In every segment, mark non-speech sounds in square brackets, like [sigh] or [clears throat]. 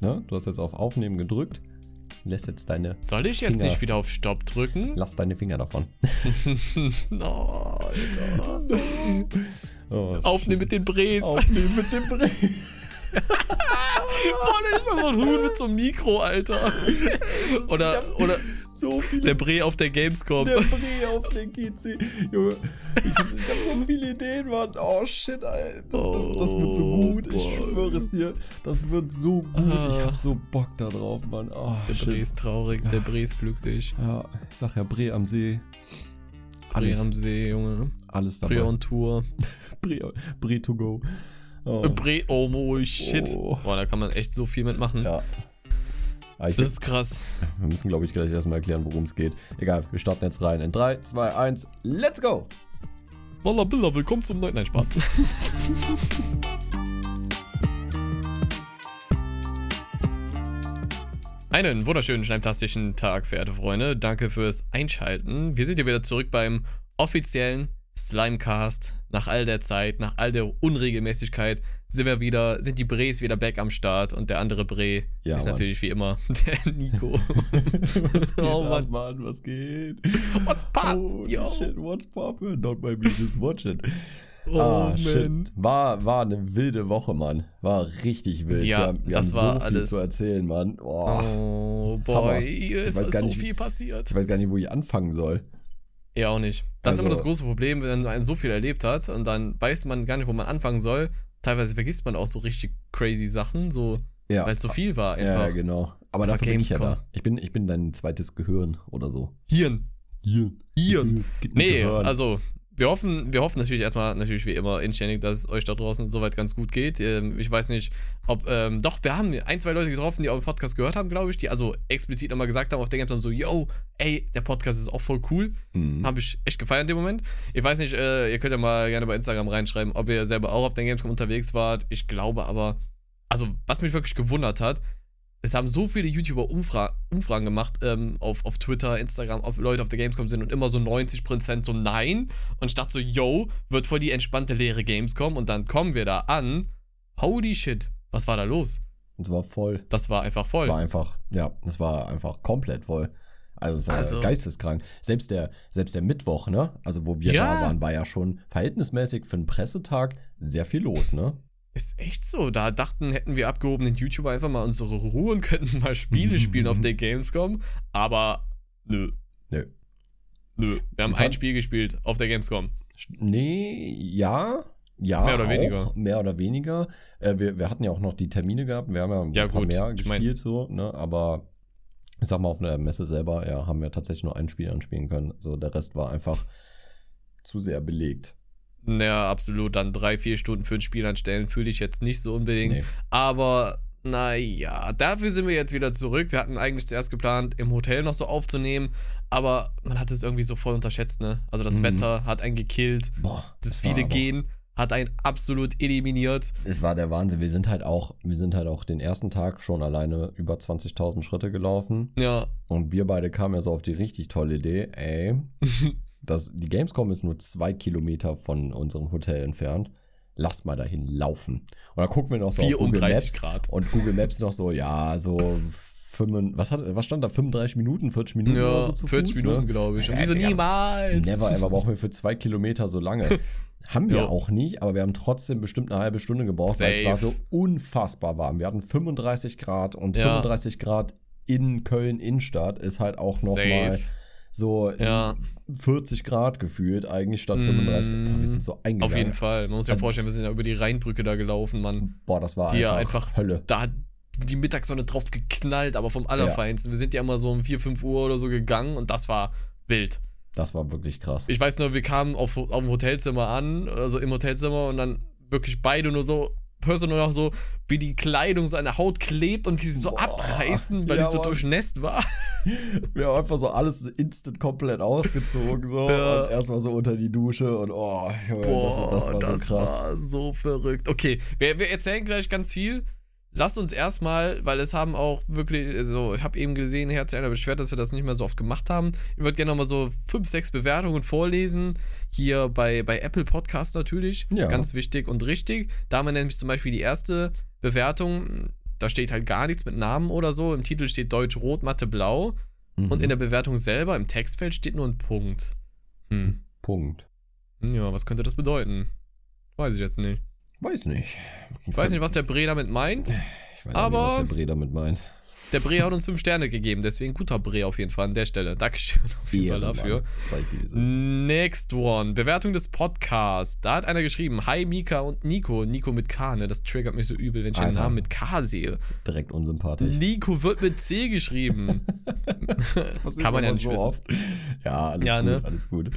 Ne? Du hast jetzt auf Aufnehmen gedrückt. Lässt jetzt deine. Soll ich jetzt Finger. nicht wieder auf Stopp drücken? Lass deine Finger davon. [laughs] oh, Alter. Oh, Aufnehmen mit den Brees. Aufnehmen mit dem Brett. [laughs] Boah, das ist doch so ein Huhn mit so einem Mikro, Alter. Oder, oder so viele. der Bree auf der Gamescom. Der Bree auf der GC. Junge, ich, ich hab so viele Ideen, Mann. Oh shit, Alter. Das, das, das wird so Oh, gut. Ich schwöre es dir. Das wird so gut. Ich Ah. hab so Bock da drauf, Mann. Oh, Der shit. Bree ist traurig, der Bree ist glücklich. Ja, ich sag ja Bree am See. Alles, am See, Junge. alles dabei. Bree on Tour. [laughs] Bree, Bree to go. Oh. Bree, oh, oh shit. Oh. Boah, da kann man echt so viel mitmachen. Ja. Ah, ich, Das ist krass. wir müssen, glaube ich, gleich erstmal erklären, worum es geht. Egal, wir starten jetzt rein. In 3, 2, 1, let's go! Walla Billa, willkommen zum neuen. Spaß. [laughs] Einen wunderschönen, schneidtastischen Tag, verehrte Freunde. Danke fürs Einschalten. Wir sind hier wieder zurück beim offiziellen Slimecast. Nach all der Zeit, nach all der Unregelmäßigkeit sind wir wieder, sind die Brees wieder back am Start und der andere Bree Ja, ist Mann. natürlich wie immer [laughs] der Nico. [laughs] was geht Oh, ab, Mann. Mann? Was geht? What's pop? Holy Yo. shit, what's poppin'? Don't mind me, just watch it. Oh, ah, shit. War, war eine wilde Woche, Mann. War richtig wild. Ja, wir haben, wir das haben war so viel alles- zu erzählen, Mann. Oh, Hammer. boy, hier Ich ist gar so nicht, viel passiert. Ich weiß gar nicht, wo ich anfangen soll. Ja, auch nicht. Das ist immer Also- das große Problem, wenn man so viel erlebt hat und dann weiß man gar nicht, wo man anfangen soll. Teilweise vergisst man auch so richtig crazy Sachen, so, Ja. weil es so viel war ja, einfach. ja, genau. Aber dafür bin ich ja Gamescom. da. Ich bin, ich bin dein zweites Gehirn oder so. Hirn. Hirn. Ge- Nee, Gehirn. also wir hoffen, wir hoffen natürlich erstmal, natürlich wie immer inständig, dass es euch da draußen soweit ganz gut geht. Ähm, ich weiß nicht, ob, ähm, doch, wir haben ein, zwei Leute getroffen, die auch den Podcast gehört haben, glaube ich, die also explizit nochmal gesagt haben auf der Gamescom so, yo, ey, der Podcast ist auch voll cool. Mhm. Habe ich echt gefeiert in dem Moment. Ich weiß nicht, äh, ihr könnt ja mal gerne bei Instagram reinschreiben, ob ihr selber auch auf der Gamescom unterwegs wart. Ich glaube aber, also was mich wirklich gewundert hat, es haben so viele YouTuber Umfra Umfragen gemacht ähm, auf, auf Twitter, Instagram, ob Leute auf der Gamescom sind und immer so 90% so nein. Und ich dachte so, yo, wird voll die entspannte leere Gamescom und dann kommen wir da an. Holy shit, was war da los? Es war voll. Das war einfach voll. War einfach, ja, es war einfach komplett voll. Also es war Also- geisteskrank. Selbst der, selbst der Mittwoch, ne? Also wo wir Ja. da waren, war ja schon verhältnismäßig für einen Pressetag sehr viel los, ne? Ist echt so. Da dachten, hätten wir abgehobenen YouTuber einfach mal unsere Ruhe und könnten mal Spiele spielen auf der Gamescom. Aber nö. Nö. Nö. Wir haben ein Spiel gespielt auf der Gamescom. Nee, ja. Ja, Mehr oder auch, weniger. Mehr oder weniger. Äh, wir, wir hatten ja auch noch die Termine gehabt. Wir haben ja ein Ja, paar gut, mehr ich mein- gespielt, so, ne? Aber ich sag mal, auf der Messe selber, ja, haben wir tatsächlich nur ein Spiel anspielen können. So, der Rest war einfach zu sehr belegt. Ja, absolut. Dann drei, vier Stunden für ein Spiel anstellen, fühle ich jetzt nicht so unbedingt. Nee. Aber naja, dafür sind wir jetzt wieder zurück. Wir hatten eigentlich zuerst geplant, im Hotel noch so aufzunehmen. Aber man hat es irgendwie so voll unterschätzt, ne? Also das Mhm. Wetter hat einen gekillt. Boah, Das viele Gehen hat einen absolut eliminiert. Es war der Wahnsinn. Wir sind halt auch, wir sind halt auch den ersten Tag schon alleine über 20.000 Schritte gelaufen. Ja, Und wir beide kamen ja so auf die richtig tolle Idee, ey, [laughs] das, die Gamescom ist nur zwei Kilometer von unserem Hotel entfernt. Lass mal dahin laufen. Und dann gucken wir noch so auf Google 34 Maps. Grad. Und Google Maps noch so, ja, so 5, was, hat, was stand da? 35 Minuten, 40 Minuten Ja, oder so zu 40 Fuß, Minuten, ne? glaube ich. Und Ja, die so Digga, niemals. Never ever brauchen wir für zwei Kilometer so lange. haben wir Ja. auch nicht, aber wir haben trotzdem bestimmt eine halbe Stunde gebraucht, weil es Safe. war so unfassbar warm. Wir hatten 35 Grad und Ja. 35 Grad in Köln Innenstadt ist halt auch noch Safe. mal so Ja. 40 Grad gefühlt, eigentlich statt Mm, 35. Boah, wir sind so eingegangen. Auf jeden Fall. Man muss sich ja Also- vorstellen, wir sind ja über die Rheinbrücke da gelaufen, Mann. Boah, das war Die ja einfach, einfach- Hölle. Da hat die Mittagssonne drauf geknallt, aber vom Allerfeinsten. Wir sind ja immer so um 4, 5 Uhr oder so gegangen und das war wild. Das war wirklich krass. Ich weiß nur, wir kamen auf, auf dem Hotelzimmer an, also im Hotelzimmer und dann wirklich beide nur so, du nur noch so, wie die Kleidung so an der Haut klebt und wie sie so Boah. abreißen, weil Ja, die so Mann. durchnässt war. [laughs] Wir haben einfach so alles instant komplett ausgezogen so Ja. und erstmal so unter die Dusche und oh, Boah, das, das war so krass. war so verrückt. Okay, wir, wir erzählen gleich ganz viel. Lasst uns erstmal, weil es haben auch wirklich, also ich habe eben gesehen, Herz einer beschwert, dass wir das nicht mehr so oft gemacht haben. Ich würde gerne nochmal so fünf, sechs Bewertungen vorlesen. Hier bei, bei Apple Podcast natürlich. Ja. Ganz wichtig und richtig. Da wir nämlich zum Beispiel die erste Bewertung. da steht halt gar nichts mit Namen oder so. Im Titel steht Deutsch Rot, Mathe Blau. Mhm. Und in der Bewertung selber, im Textfeld steht nur ein Punkt. Hm. Punkt. Ja, was könnte das bedeuten? Weiß ich jetzt nicht. Weiß nicht. Ich weiß nicht, was der Bre damit meint. Ich weiß aber- nicht, was der Bre damit meint. Der Bre hat uns fünf Sterne gegeben, deswegen guter Bre auf jeden Fall an der Stelle. Dankeschön auf jeden Fall dafür. Next one. Bewertung des Podcasts. Da hat einer geschrieben: Hi Mika und Nico. Nico mit K, ne? Das triggert mich so übel, wenn ich den Alter. Namen mit K sehe. Direkt unsympathisch. Nico wird mit C geschrieben. [laughs] Das passiert Kann man ja nicht so wissen. oft. Ja, alles Ja, gut, ne? alles gut.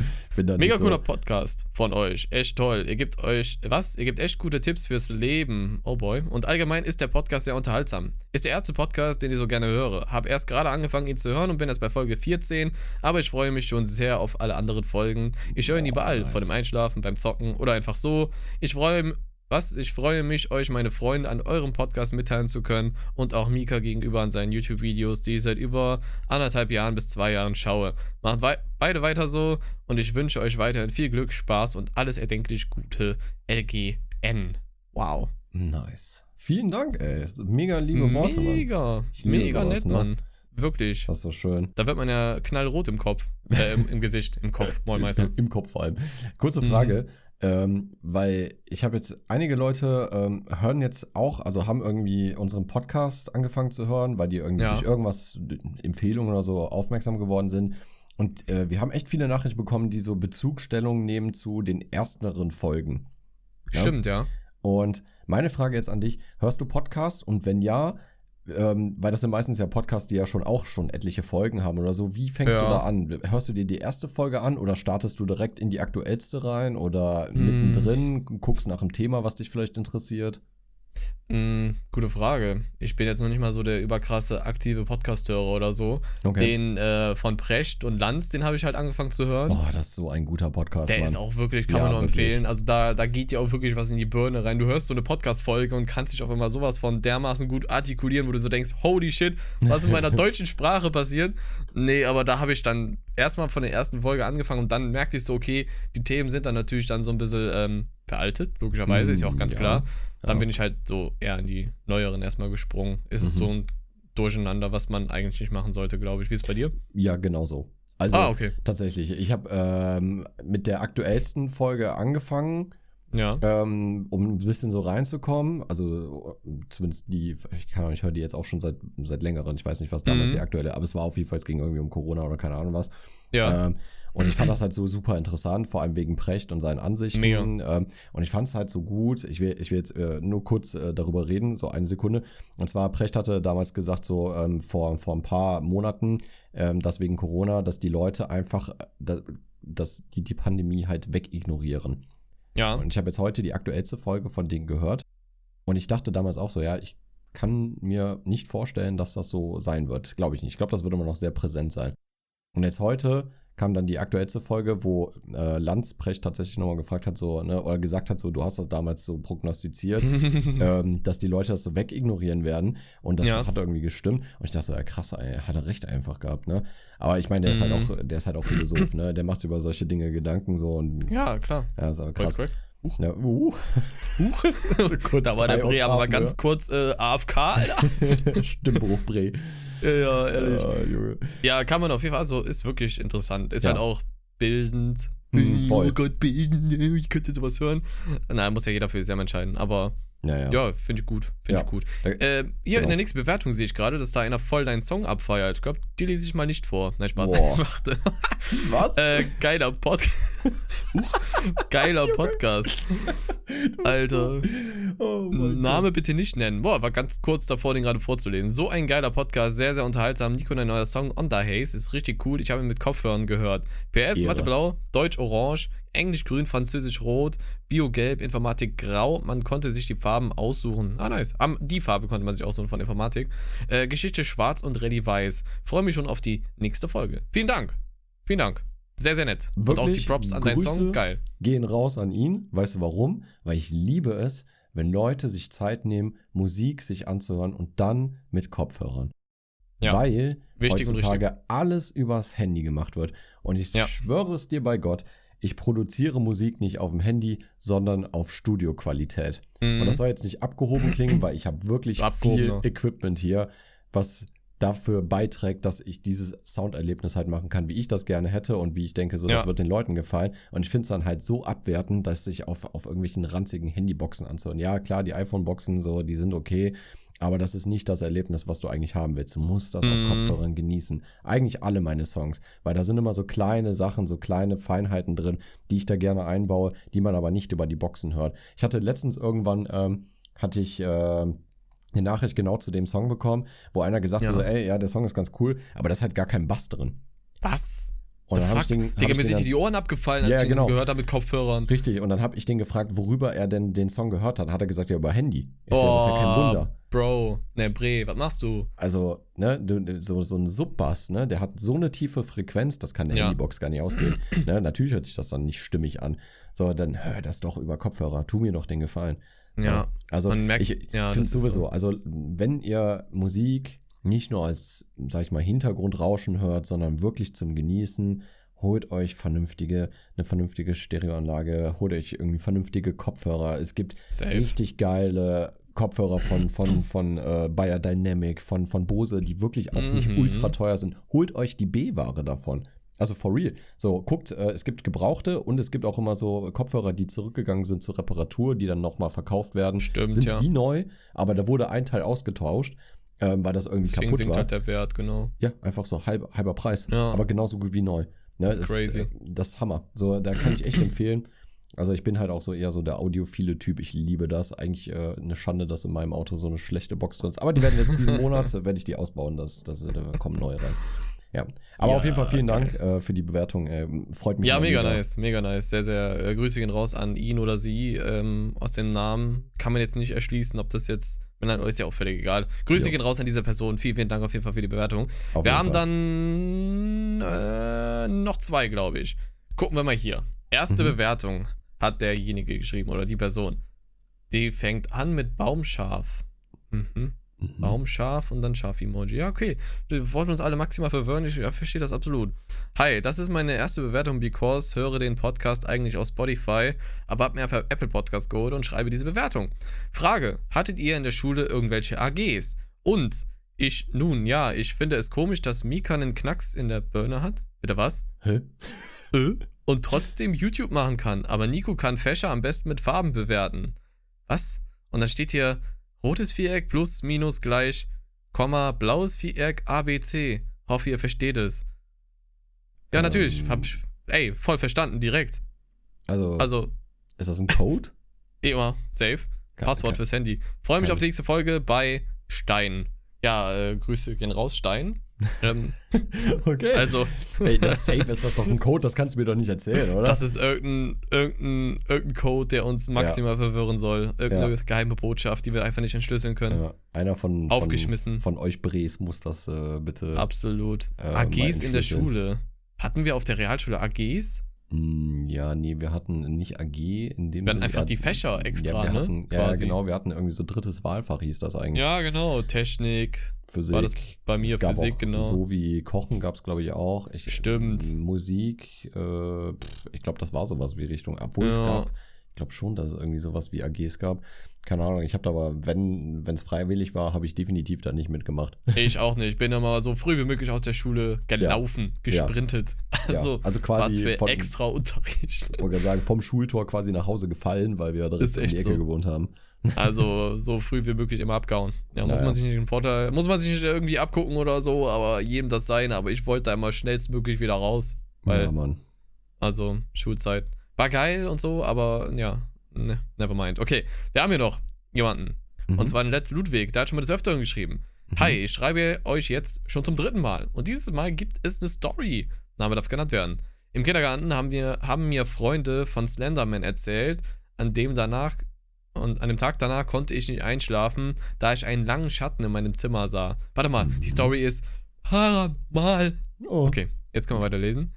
Mega so, cooler Podcast von euch. Echt toll. Ihr gebt euch, was? Ihr gebt echt gute Tipps fürs Leben. Oh boy. Und allgemein ist der Podcast sehr unterhaltsam. Ist der erste Podcast, den ich so gerne höre. Hab erst gerade angefangen, ihn zu hören und bin jetzt bei Folge 14. Aber ich freue mich schon sehr auf alle anderen Folgen. Ich höre ihn überall. nice. Vor dem Einschlafen, beim Zocken oder einfach so. Ich freue mich. Was? Ich freue mich, euch meine Freunde an eurem Podcast mitteilen zu können und auch Mika gegenüber an seinen YouTube-Videos, die ich seit über anderthalb Jahren bis zwei Jahren schaue. Macht wei beide weiter so und ich wünsche euch weiterhin viel Glück, Spaß und alles erdenklich Gute. LGN. Wow. Nice. Vielen Dank, ey. Mega liebe Worte, Mann. Mega. Mega nett, ne? Mann. Wirklich. Das ist so schön. Da wird man ja knallrot im Kopf. Äh, im, im Gesicht, im Kopf. [laughs] Moin Meister. Im, Im Kopf vor allem. Kurze Mhm. Frage, ähm, weil ich habe jetzt, einige Leute ähm, hören jetzt auch, also haben irgendwie unseren Podcast angefangen zu hören, weil die irgendwie Ja. durch irgendwas, Empfehlungen oder so aufmerksam geworden sind. Und äh, wir haben echt viele Nachrichten bekommen, die so Bezugstellungen nehmen zu den ersteren Folgen. Ja. Stimmt, ja. Und meine Frage jetzt an dich, hörst du Podcasts? Und wenn ja, ähm, weil das sind meistens ja Podcasts, die ja schon auch schon etliche Folgen haben oder so, wie fängst Ja. du da an? Hörst du dir die erste Folge an oder startest du direkt in die aktuellste rein oder Hm. mittendrin, guckst nach dem Thema, was dich vielleicht interessiert? Mm, gute Frage. Ich bin jetzt noch nicht mal so der überkrasse aktive Podcast-Hörer oder so. Okay. Den äh, von Precht und Lanz, den habe ich halt angefangen zu hören. Boah, das ist so ein guter Podcast, Der Mann. ist auch wirklich, kann Ja, man nur wirklich. empfehlen. Also da, da geht dir auch wirklich was in die Birne rein. Du hörst so eine Podcast-Folge und kannst dich auch immer sowas von dermaßen gut artikulieren, wo du so denkst, holy shit, was in meiner [laughs] deutschen Sprache passiert. Nee, aber da habe ich dann erstmal von der ersten Folge angefangen und dann merkte ich so, okay, die Themen sind dann natürlich dann so ein bisschen ähm, veraltet, logischerweise, ist ja auch Mm, ganz ja. klar. Dann Ja. bin ich halt so eher in die neueren erstmal gesprungen. Ist es Mhm. so ein Durcheinander, was man eigentlich nicht machen sollte, glaube ich. Wie ist es bei dir? Ja, genau so. Also ah, okay. tatsächlich, ich habe ähm, mit der aktuellsten Folge angefangen. Ja. ähm, um ein bisschen so reinzukommen. Also zumindest die, ich kann auch nicht, ich höre die jetzt auch schon seit, seit längerem. Ich weiß nicht, was damals Mhm. die aktuelle, aber es war auf jeden Fall, es ging irgendwie um Corona oder keine Ahnung was. Ja. Ähm, und ich fand das halt so super interessant, vor allem wegen Precht und seinen Ansichten. Mega. Ähm, und ich fand es halt so gut. Ich will, ich will jetzt äh, nur kurz äh, darüber reden, so eine Sekunde. Und zwar, Precht hatte damals gesagt, so ähm, vor, vor ein paar Monaten, ähm, dass wegen Corona, dass die Leute einfach, äh, da- dass die die Pandemie halt wegignorieren. Ja. Und ich habe jetzt heute die aktuellste Folge von denen gehört. Und ich dachte damals auch so, ja, ich kann mir nicht vorstellen, dass das so sein wird. Glaube ich nicht. Ich glaube, das wird immer noch sehr präsent sein. Und jetzt heute kam dann die aktuellste Folge, wo äh, Landsprecht tatsächlich nochmal gefragt hat, so, ne, oder gesagt hat, so, du hast das damals so prognostiziert, [laughs] ähm, dass die Leute das so wegignorieren werden. Und das Ja. hat irgendwie gestimmt. Und ich dachte so, ja krass, ey, hat er recht einfach gehabt, ne? Aber ich meine, der ist halt Mhm. auch, der ist halt auch Philosoph, ne? Der macht sich über solche Dinge Gedanken so und ja, klar. ja, ist aber krass. Crack. Ja, uh. Huch. [laughs] So kurz da war der Bre aber ganz kurz äh, AFK, Alter. [laughs] Stimmbruch, Bre. ja, ja, ehrlich. Ja. Ja, kann man auf jeden Fall, also ist wirklich interessant. Ist Ja. halt auch bildend. Mhm, voll. Oh Gott, bildend, ich könnte sowas hören. Nein, muss ja jeder für sich selber entscheiden. Aber Ja, ja. ja, finde ich gut. Finde Ja. ich gut. Äh, hier genau. in der nächsten Bewertung sehe ich gerade, dass da einer voll deinen Song abfeiert. Ich glaube, die lese ich mal nicht vor. Nein, Spaß. [laughs] Was? äh, geiler [laughs] Podcast. geiler Podcast. Alter. oh Name bitte nicht nennen. Boah, war ganz kurz davor, den gerade vorzulesen. So ein geiler Podcast, sehr, sehr unterhaltsam. Nico, dein neuer Song On the Haze ist richtig cool. Ich habe ihn mit Kopfhörern gehört. PS. Mathe blau, Deutsch orange, Englisch grün, Französisch rot, Bio gelb, Informatik grau. Man konnte sich die Farben aussuchen. Ah, nice. Am, die Farbe konnte man sich aussuchen von Informatik. Äh, Geschichte schwarz und Ready weiß. Freue mich schon auf die nächste Folge. Vielen Dank. Vielen Dank. Sehr, sehr nett. und auch die Wirklich Props an deinen. Song. Geil. Gehen raus an ihn. Weißt du warum? Weil ich liebe es, wenn Leute sich Zeit nehmen, Musik sich anzuhören und dann mit Kopfhörern. Ja. Weil Wichtig heutzutage alles übers Handy gemacht wird. Und ich Ja. schwöre es dir bei Gott, ich produziere Musik nicht auf dem Handy, sondern auf Studioqualität. Mhm. Und das soll jetzt nicht abgehoben klingen, weil ich habe wirklich viel. Equipment hier, was dafür beiträgt, dass ich dieses Sounderlebnis halt machen kann, wie ich das gerne hätte und wie ich denke, so das Ja. wird den Leuten gefallen. Und ich finde es dann halt so abwertend, dass sich auf, auf irgendwelchen ranzigen Handyboxen anzuhören. Ja, klar, die iPhone-Boxen, so, die sind okay, aber das ist nicht das Erlebnis, was du eigentlich haben willst. Du musst das Mhm. auf Kopfhörern genießen. Eigentlich alle meine Songs, weil da sind immer so kleine Sachen, so kleine Feinheiten drin, die ich da gerne einbaue, die man aber nicht über die Boxen hört. Ich hatte letztens irgendwann, ähm, hatte ich äh, eine Nachricht genau zu dem Song bekommen, wo einer gesagt Ja. hat, so, ey, ja, der Song ist ganz cool, aber da ist halt gar kein Bass drin. Was? Und dann habe ich den, Digga, mir sind dann, die Ohren abgefallen, als Ja, ich ihn genau. gehört habe mit Kopfhörern. Richtig, und dann habe ich den gefragt, worüber er denn den Song gehört hat. Hat er gesagt, ja, über Handy. Ich so, das ist ja kein Wunder. Bro, ne, Bre, was machst du? Also, ne, so, so ein Subbass, ne, der hat so eine tiefe Frequenz, das kann eine Ja. Handybox gar nicht ausgeben. [clears throat] ne, natürlich hört sich das dann nicht stimmig an. So, dann hör das doch über Kopfhörer. Tu mir doch den Gefallen. Ja. Also, Man merkt- ich ja, finde ist sowieso, so. also, wenn ihr Musik nicht nur als, sag ich mal, Hintergrundrauschen hört, sondern wirklich zum Genießen, holt euch vernünftige, eine vernünftige Stereoanlage, holt euch irgendwie vernünftige Kopfhörer. Es gibt Safe. richtig geile Kopfhörer von, von, von äh, Bayer Dynamic, von, von Bose, die wirklich auch nicht Mhm. ultra teuer sind. Holt euch die B-Ware davon. Also for real. So, guckt, äh, es gibt gebrauchte und es gibt auch immer so Kopfhörer, die zurückgegangen sind zur Reparatur, die dann nochmal verkauft werden. Stimmt, sind ja. wie neu, aber da wurde ein Teil ausgetauscht, ähm, weil das irgendwie Deswegen kaputt sinkt war. halt der Wert, genau. Ja, einfach so halb, halber Preis. Ja. Aber genauso gut wie neu. Ne, Das ist crazy. äh, Das ist Hammer. So, da kann ich echt [clears throat] empfehlen. Also ich bin halt auch so eher so der audiophile Typ. Ich liebe das. Eigentlich äh, eine Schande, dass in meinem Auto so eine schlechte Box drin ist. Aber die werden jetzt diesen [laughs] Monat, äh, werde ich die ausbauen. Das, das, da kommen neue rein. Ja. Aber Ja, auf jeden Fall vielen Dank äh, für die Bewertung. Äh, freut mich. Ja, mega wieder. nice, mega nice. Sehr, sehr. Äh, Grüße gehen raus an ihn oder sie. Ähm, aus dem Namen kann man jetzt nicht erschließen, ob das jetzt. Wenn dann ist ja auch völlig egal. Grüße Jo. gehen raus an diese Person. Vielen, vielen Dank auf jeden Fall für die Bewertung. Auf wir haben Fall. dann äh, noch zwei, glaube ich. Gucken wir mal hier. Erste Mhm. Bewertung hat derjenige geschrieben oder die Person. Die fängt an mit Baumscharf. Mhm. Mhm. Baumscharf und dann Schaf-Emoji. Ja, okay. Wir wollten uns alle maximal verwirren. Ich verstehe das absolut. Hi, das ist meine erste Bewertung, because höre den Podcast eigentlich auf Spotify, aber habe mir einfach Apple Podcast geholt und schreibe diese Bewertung. Frage: Hattet ihr in der Schule irgendwelche AGs? Und ich, nun ja, ich finde es komisch, dass Mika einen Knacks in der Birne hat. Bitte was? Hä? Äh? Und trotzdem YouTube machen kann. Aber Nico kann Fächer am besten mit Farben bewerten. Was? Und dann steht hier rotes Viereck plus minus gleich, Komma, blaues Viereck ABC. Hoffe, ihr versteht es. Ja, Ähm. natürlich. Hab ich, ey, voll verstanden, direkt. Also, Also, ist das ein Code? eh [laughs] immer, safe. Kann- Passwort kann- fürs Handy. Freue mich auf die nächste Folge bei Stein. Ja, äh, Grüße gehen raus, Stein. Ähm, [laughs] Okay. also, Ey, das Safe ist das doch ein Code, das kannst du mir doch nicht erzählen, oder? Das ist irgendein, irgendein, irgendein Code, der uns maximal verwirren soll. Irgendeine geheime Botschaft, die wir einfach nicht entschlüsseln können. ja, einer von, Aufgeschmissen. von, von euch Brees muss das äh, bitte. Absolut. Äh, AGs in der. Schule. Hatten wir auf der Realschule AGs? Mm, Ja, nee, wir hatten nicht AG in dem Wir hatten Sinne, einfach ja, die Fächer extra, ja, wir ne? Hatten, ja, Quasi. genau, wir hatten irgendwie so drittes Wahlfach, hieß das eigentlich. Ja, genau. Technik. Physik. War das bei mir es Physik, genau. So wie Kochen gab es, glaube ich, auch. Ich, Stimmt. Musik, äh, pff, ich glaube, das war sowas wie Richtung. Obwohl es Ja. gab, ich glaube schon, dass es irgendwie sowas wie AGs gab. Keine Ahnung, ich habe da aber, wenn es freiwillig war, habe ich definitiv da nicht mitgemacht. Ich auch nicht. Ich bin immer so früh wie möglich aus der Schule gelaufen, Ja. gesprintet. [laughs] Also, also quasi was für extra Unterricht. Ich wollte gerade sagen, vom Schultor quasi nach Hause gefallen, weil wir direkt Ist um die Ecke so. gewohnt haben. [laughs] Also so früh wie möglich immer abgehauen. Ja, muss Ja, man ja. sich nicht einen Vorteil, muss man sich nicht irgendwie abgucken oder so, aber jedem das sein. Aber ich wollte da immer schnellstmöglich wieder raus. Weil, ja, Mann. also Schulzeit war geil und so, aber ja, ne, never mind. Okay, wir haben hier noch jemanden. Mhm. Und zwar den letzten Ludwig, der hat schon mal des Öfteren geschrieben. Hi, ich schreibe euch jetzt schon zum dritten Mal. Und dieses Mal gibt es eine Story. Name darf genannt werden. Im Kindergarten haben, wir, haben mir Freunde von Slenderman erzählt, an dem danach und an dem Tag danach konnte ich nicht einschlafen, da ich einen langen Schatten in meinem Zimmer sah. Warte mal, die Story ist mal. Oh. Okay, jetzt können wir weiterlesen.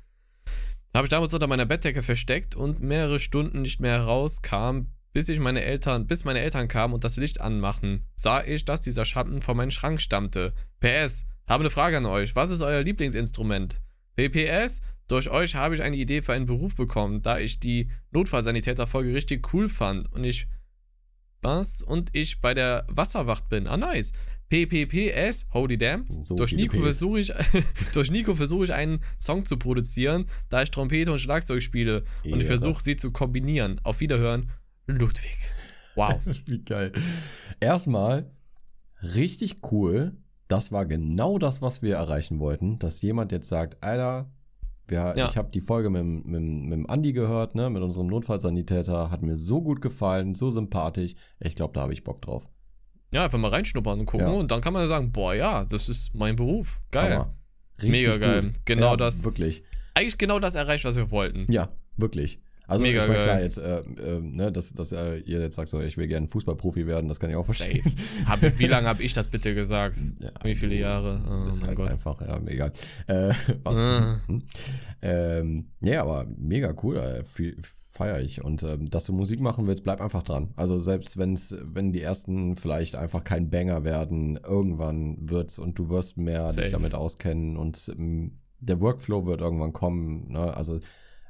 Habe ich damals unter meiner Bettdecke versteckt und mehrere Stunden nicht mehr herauskam, bis ich meine Eltern, bis meine Eltern kamen und das Licht anmachen, sah ich, dass dieser Schatten von meinem Schrank stammte. PS, habe eine Frage an euch. Was ist euer Lieblingsinstrument? PPS, Durch euch habe ich eine Idee für einen Beruf bekommen, da ich die Notfallsanitäter-Folge richtig cool fand und ich was und ich bei der Wasserwacht bin. Ah, nice. PPPS, holy damn. So durch Nico versuche ich, [laughs] durch Nico versuche ich einen Song zu produzieren, da ich Trompete und Schlagzeug spiele und ich versuche sie zu kombinieren. Auf Wiederhören, Ludwig. Wow. [laughs] Wie geil. Erstmal, richtig cool. Das war genau das, was wir erreichen wollten. Dass jemand jetzt sagt, Alter, wir, Ja. ich habe die Folge mit, mit, mit dem Andi gehört, ne, mit unserem Notfallsanitäter. Hat mir so gut gefallen, so sympathisch. Ich glaube, da habe ich Bock drauf. Ja, einfach mal reinschnuppern und gucken Ja. und dann kann man sagen, boah, ja, das ist mein Beruf. Geil. Mega geil. gut. Genau ja, das- Wirklich. Eigentlich genau das erreicht, was wir wollten. Ja, wirklich. Also Mega ich meine, klar, jetzt, äh, äh, ne, dass, dass äh, ihr jetzt sagt, so, ich will gerne Fußballprofi werden, das kann ich auch verstehen. Hab, [laughs] wie lange habe ich das bitte gesagt? Ja, Wie viele Jahre? Oh ist mein halt Gott. einfach, ja, egal. Äh, [laughs] was, Ah. [laughs] hm? ähm, nee, aber mega cool, äh, feiere ich. Und ähm, dass du Musik machen willst, bleib einfach dran. Also selbst wenn's, wenn die ersten vielleicht einfach kein Banger werden, irgendwann wird's und du wirst mehr Safe. dich damit auskennen und ähm, der Workflow wird irgendwann kommen. Ne? Also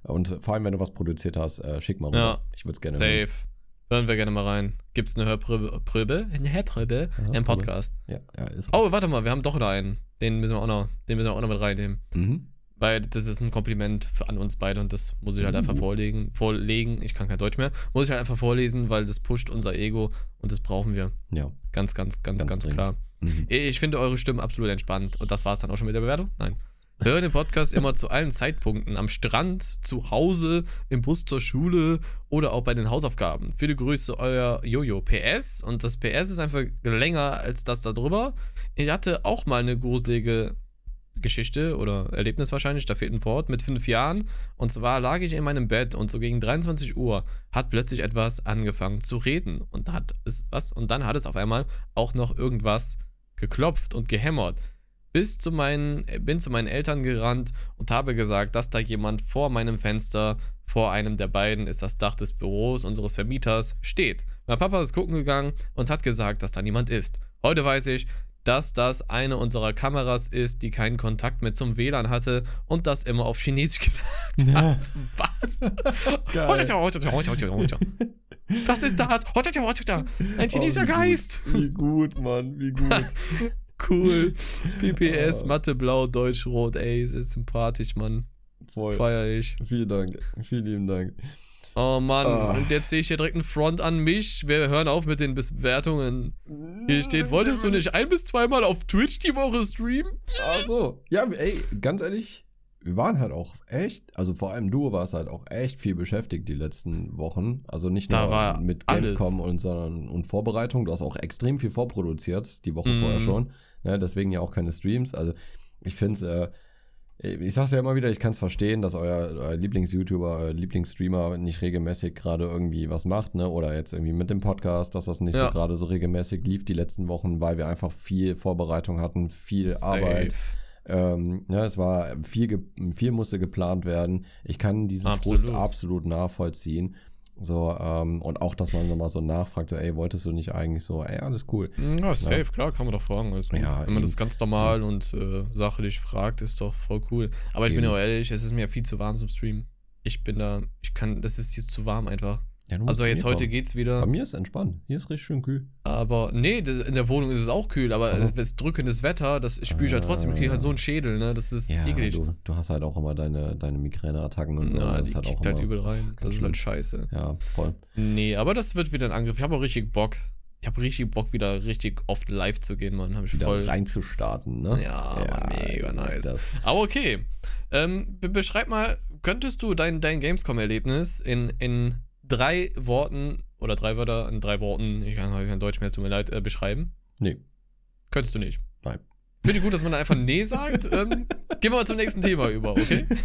und vor allem, wenn du was produziert hast, äh, schick mal rüber. Ja. Ich würde es gerne hören. Safe. Hören wir gerne mal rein. Gibt's eine Hörprobe? Eine Hörprobe? Im Hörprobe. Podcast. Ja, ja, ist Oh, warte mal, wir haben doch noch einen. Den müssen wir auch noch, den müssen wir auch noch mit reinnehmen. Mhm. Weil das ist ein Kompliment an uns beide und das muss ich halt einfach vorlegen, vorlegen. Ich kann kein Deutsch mehr. Muss ich halt einfach vorlesen, weil das pusht unser Ego und das brauchen wir. Ja. Ganz, ganz, ganz, Ganz ganz, klar. Mhm. Ich finde eure Stimmen absolut entspannt. Und das war es dann auch schon mit der Bewertung? Nein. Hör den Podcast immer zu allen Zeitpunkten. Am Strand, zu Hause, im Bus zur Schule oder auch bei den Hausaufgaben. Viele Grüße, euer Jojo. PS. Und das PS ist einfach länger als das da drüber. Ich hatte auch mal eine gruselige Geschichte oder Erlebnis wahrscheinlich, da fehlt ein Wort, mit fünf Jahren. Und zwar lag ich in meinem Bett und so gegen 23 Uhr hat plötzlich etwas angefangen zu reden. Und hat es was? Und dann hat es auf einmal auch noch irgendwas geklopft und gehämmert. Bis zu meinen, bin zu meinen Eltern gerannt und habe gesagt, dass da jemand vor meinem Fenster, vor einem der beiden ist das Dach des Büros unseres Vermieters, steht. Mein Papa ist gucken gegangen und hat gesagt, dass da niemand ist. Heute weiß ich, dass das eine unserer Kameras ist, die keinen Kontakt mehr zum WLAN hatte und das immer auf Chinesisch [laughs] gesagt hat. Was? Was ist das? Ein chinesischer Oh, wie gut. Geist. Wie gut, Mann, wie gut. [laughs] Cool. PPS, Oh. Mathe, Blau, Deutsch, Rot, ey, ist sympathisch, Mann. Voll. Feier ich. Vielen Dank. Vielen lieben Dank. Oh Mann, Ah. und jetzt sehe ich hier direkt einen Front an mich. Wir hören auf mit den Bewertungen. Hier steht, wolltest du nicht ein bis zweimal auf Twitch die Woche streamen? Ach so. Ja, ey, ganz ehrlich, wir waren halt auch echt, also vor allem du warst halt auch echt viel beschäftigt die letzten Wochen. Also nicht nur mit alles. Gamescom und, sondern und Vorbereitung. Du hast auch extrem viel vorproduziert, die Woche Mhm. vorher schon. Ne, deswegen ja auch keine Streams. Also ich finde äh, ich sag's ja immer wieder, ich kann es verstehen, dass euer, euer Lieblings-YouTuber, euer Lieblingsstreamer nicht regelmäßig gerade irgendwie was macht, ne? Oder jetzt irgendwie mit dem Podcast, dass das nicht Ja. so gerade so regelmäßig lief die letzten Wochen, weil wir einfach viel Vorbereitung hatten, viel Arbeit. Ähm, ja, es war viel, viel musste geplant werden. Ich kann diesen Absolut. Frust absolut nachvollziehen. So, ähm, und auch, dass man nochmal so nachfragt, so, ey, wolltest du nicht eigentlich so, ey, alles cool. Ja, safe, klar, kann man doch fragen. Gut. Ja, Wenn man das ganz normal und äh, sachlich fragt, ist doch voll cool. Aber ich bin Eben. ja auch ehrlich, es ist mir viel zu warm zum Stream. Ich bin da, ich kann, das ist hier zu warm einfach. Ja, Also jetzt heute kommen. geht's wieder. Bei mir ist entspannt. Hier ist richtig schön kühl. Aber nee, das, in der Wohnung ist es auch kühl, aber Also- es ist drückendes Wetter, das spüre ich halt trotzdem. Ich kriege halt so einen Schädel, ne? Das ist Ja, eklig. du, du hast halt auch immer deine, deine Migräneattacken und so. Ja, das die halt auch kickt halt übel rein. Das ist halt scheiße. Ja, voll. Nee, aber das wird wieder ein Angriff. Ich habe auch richtig Bock. Ich habe richtig Bock, wieder richtig oft live zu gehen, Mann. Habe ich Wieder voll. reinzustarten, ne? Ja, aber mega nice. Das. Aber okay. Ähm, be beschreib mal, könntest du dein, dein Gamescom-Erlebnis in, in drei Worten oder drei Wörter in drei Worten, ich kann kein Deutsch mehr, es tut mir leid, äh, beschreiben? Nee. Könntest du nicht. Nein. Finde ich gut, dass man da einfach Nee sagt. Ähm, gehen wir mal zum nächsten Thema über, okay? [laughs]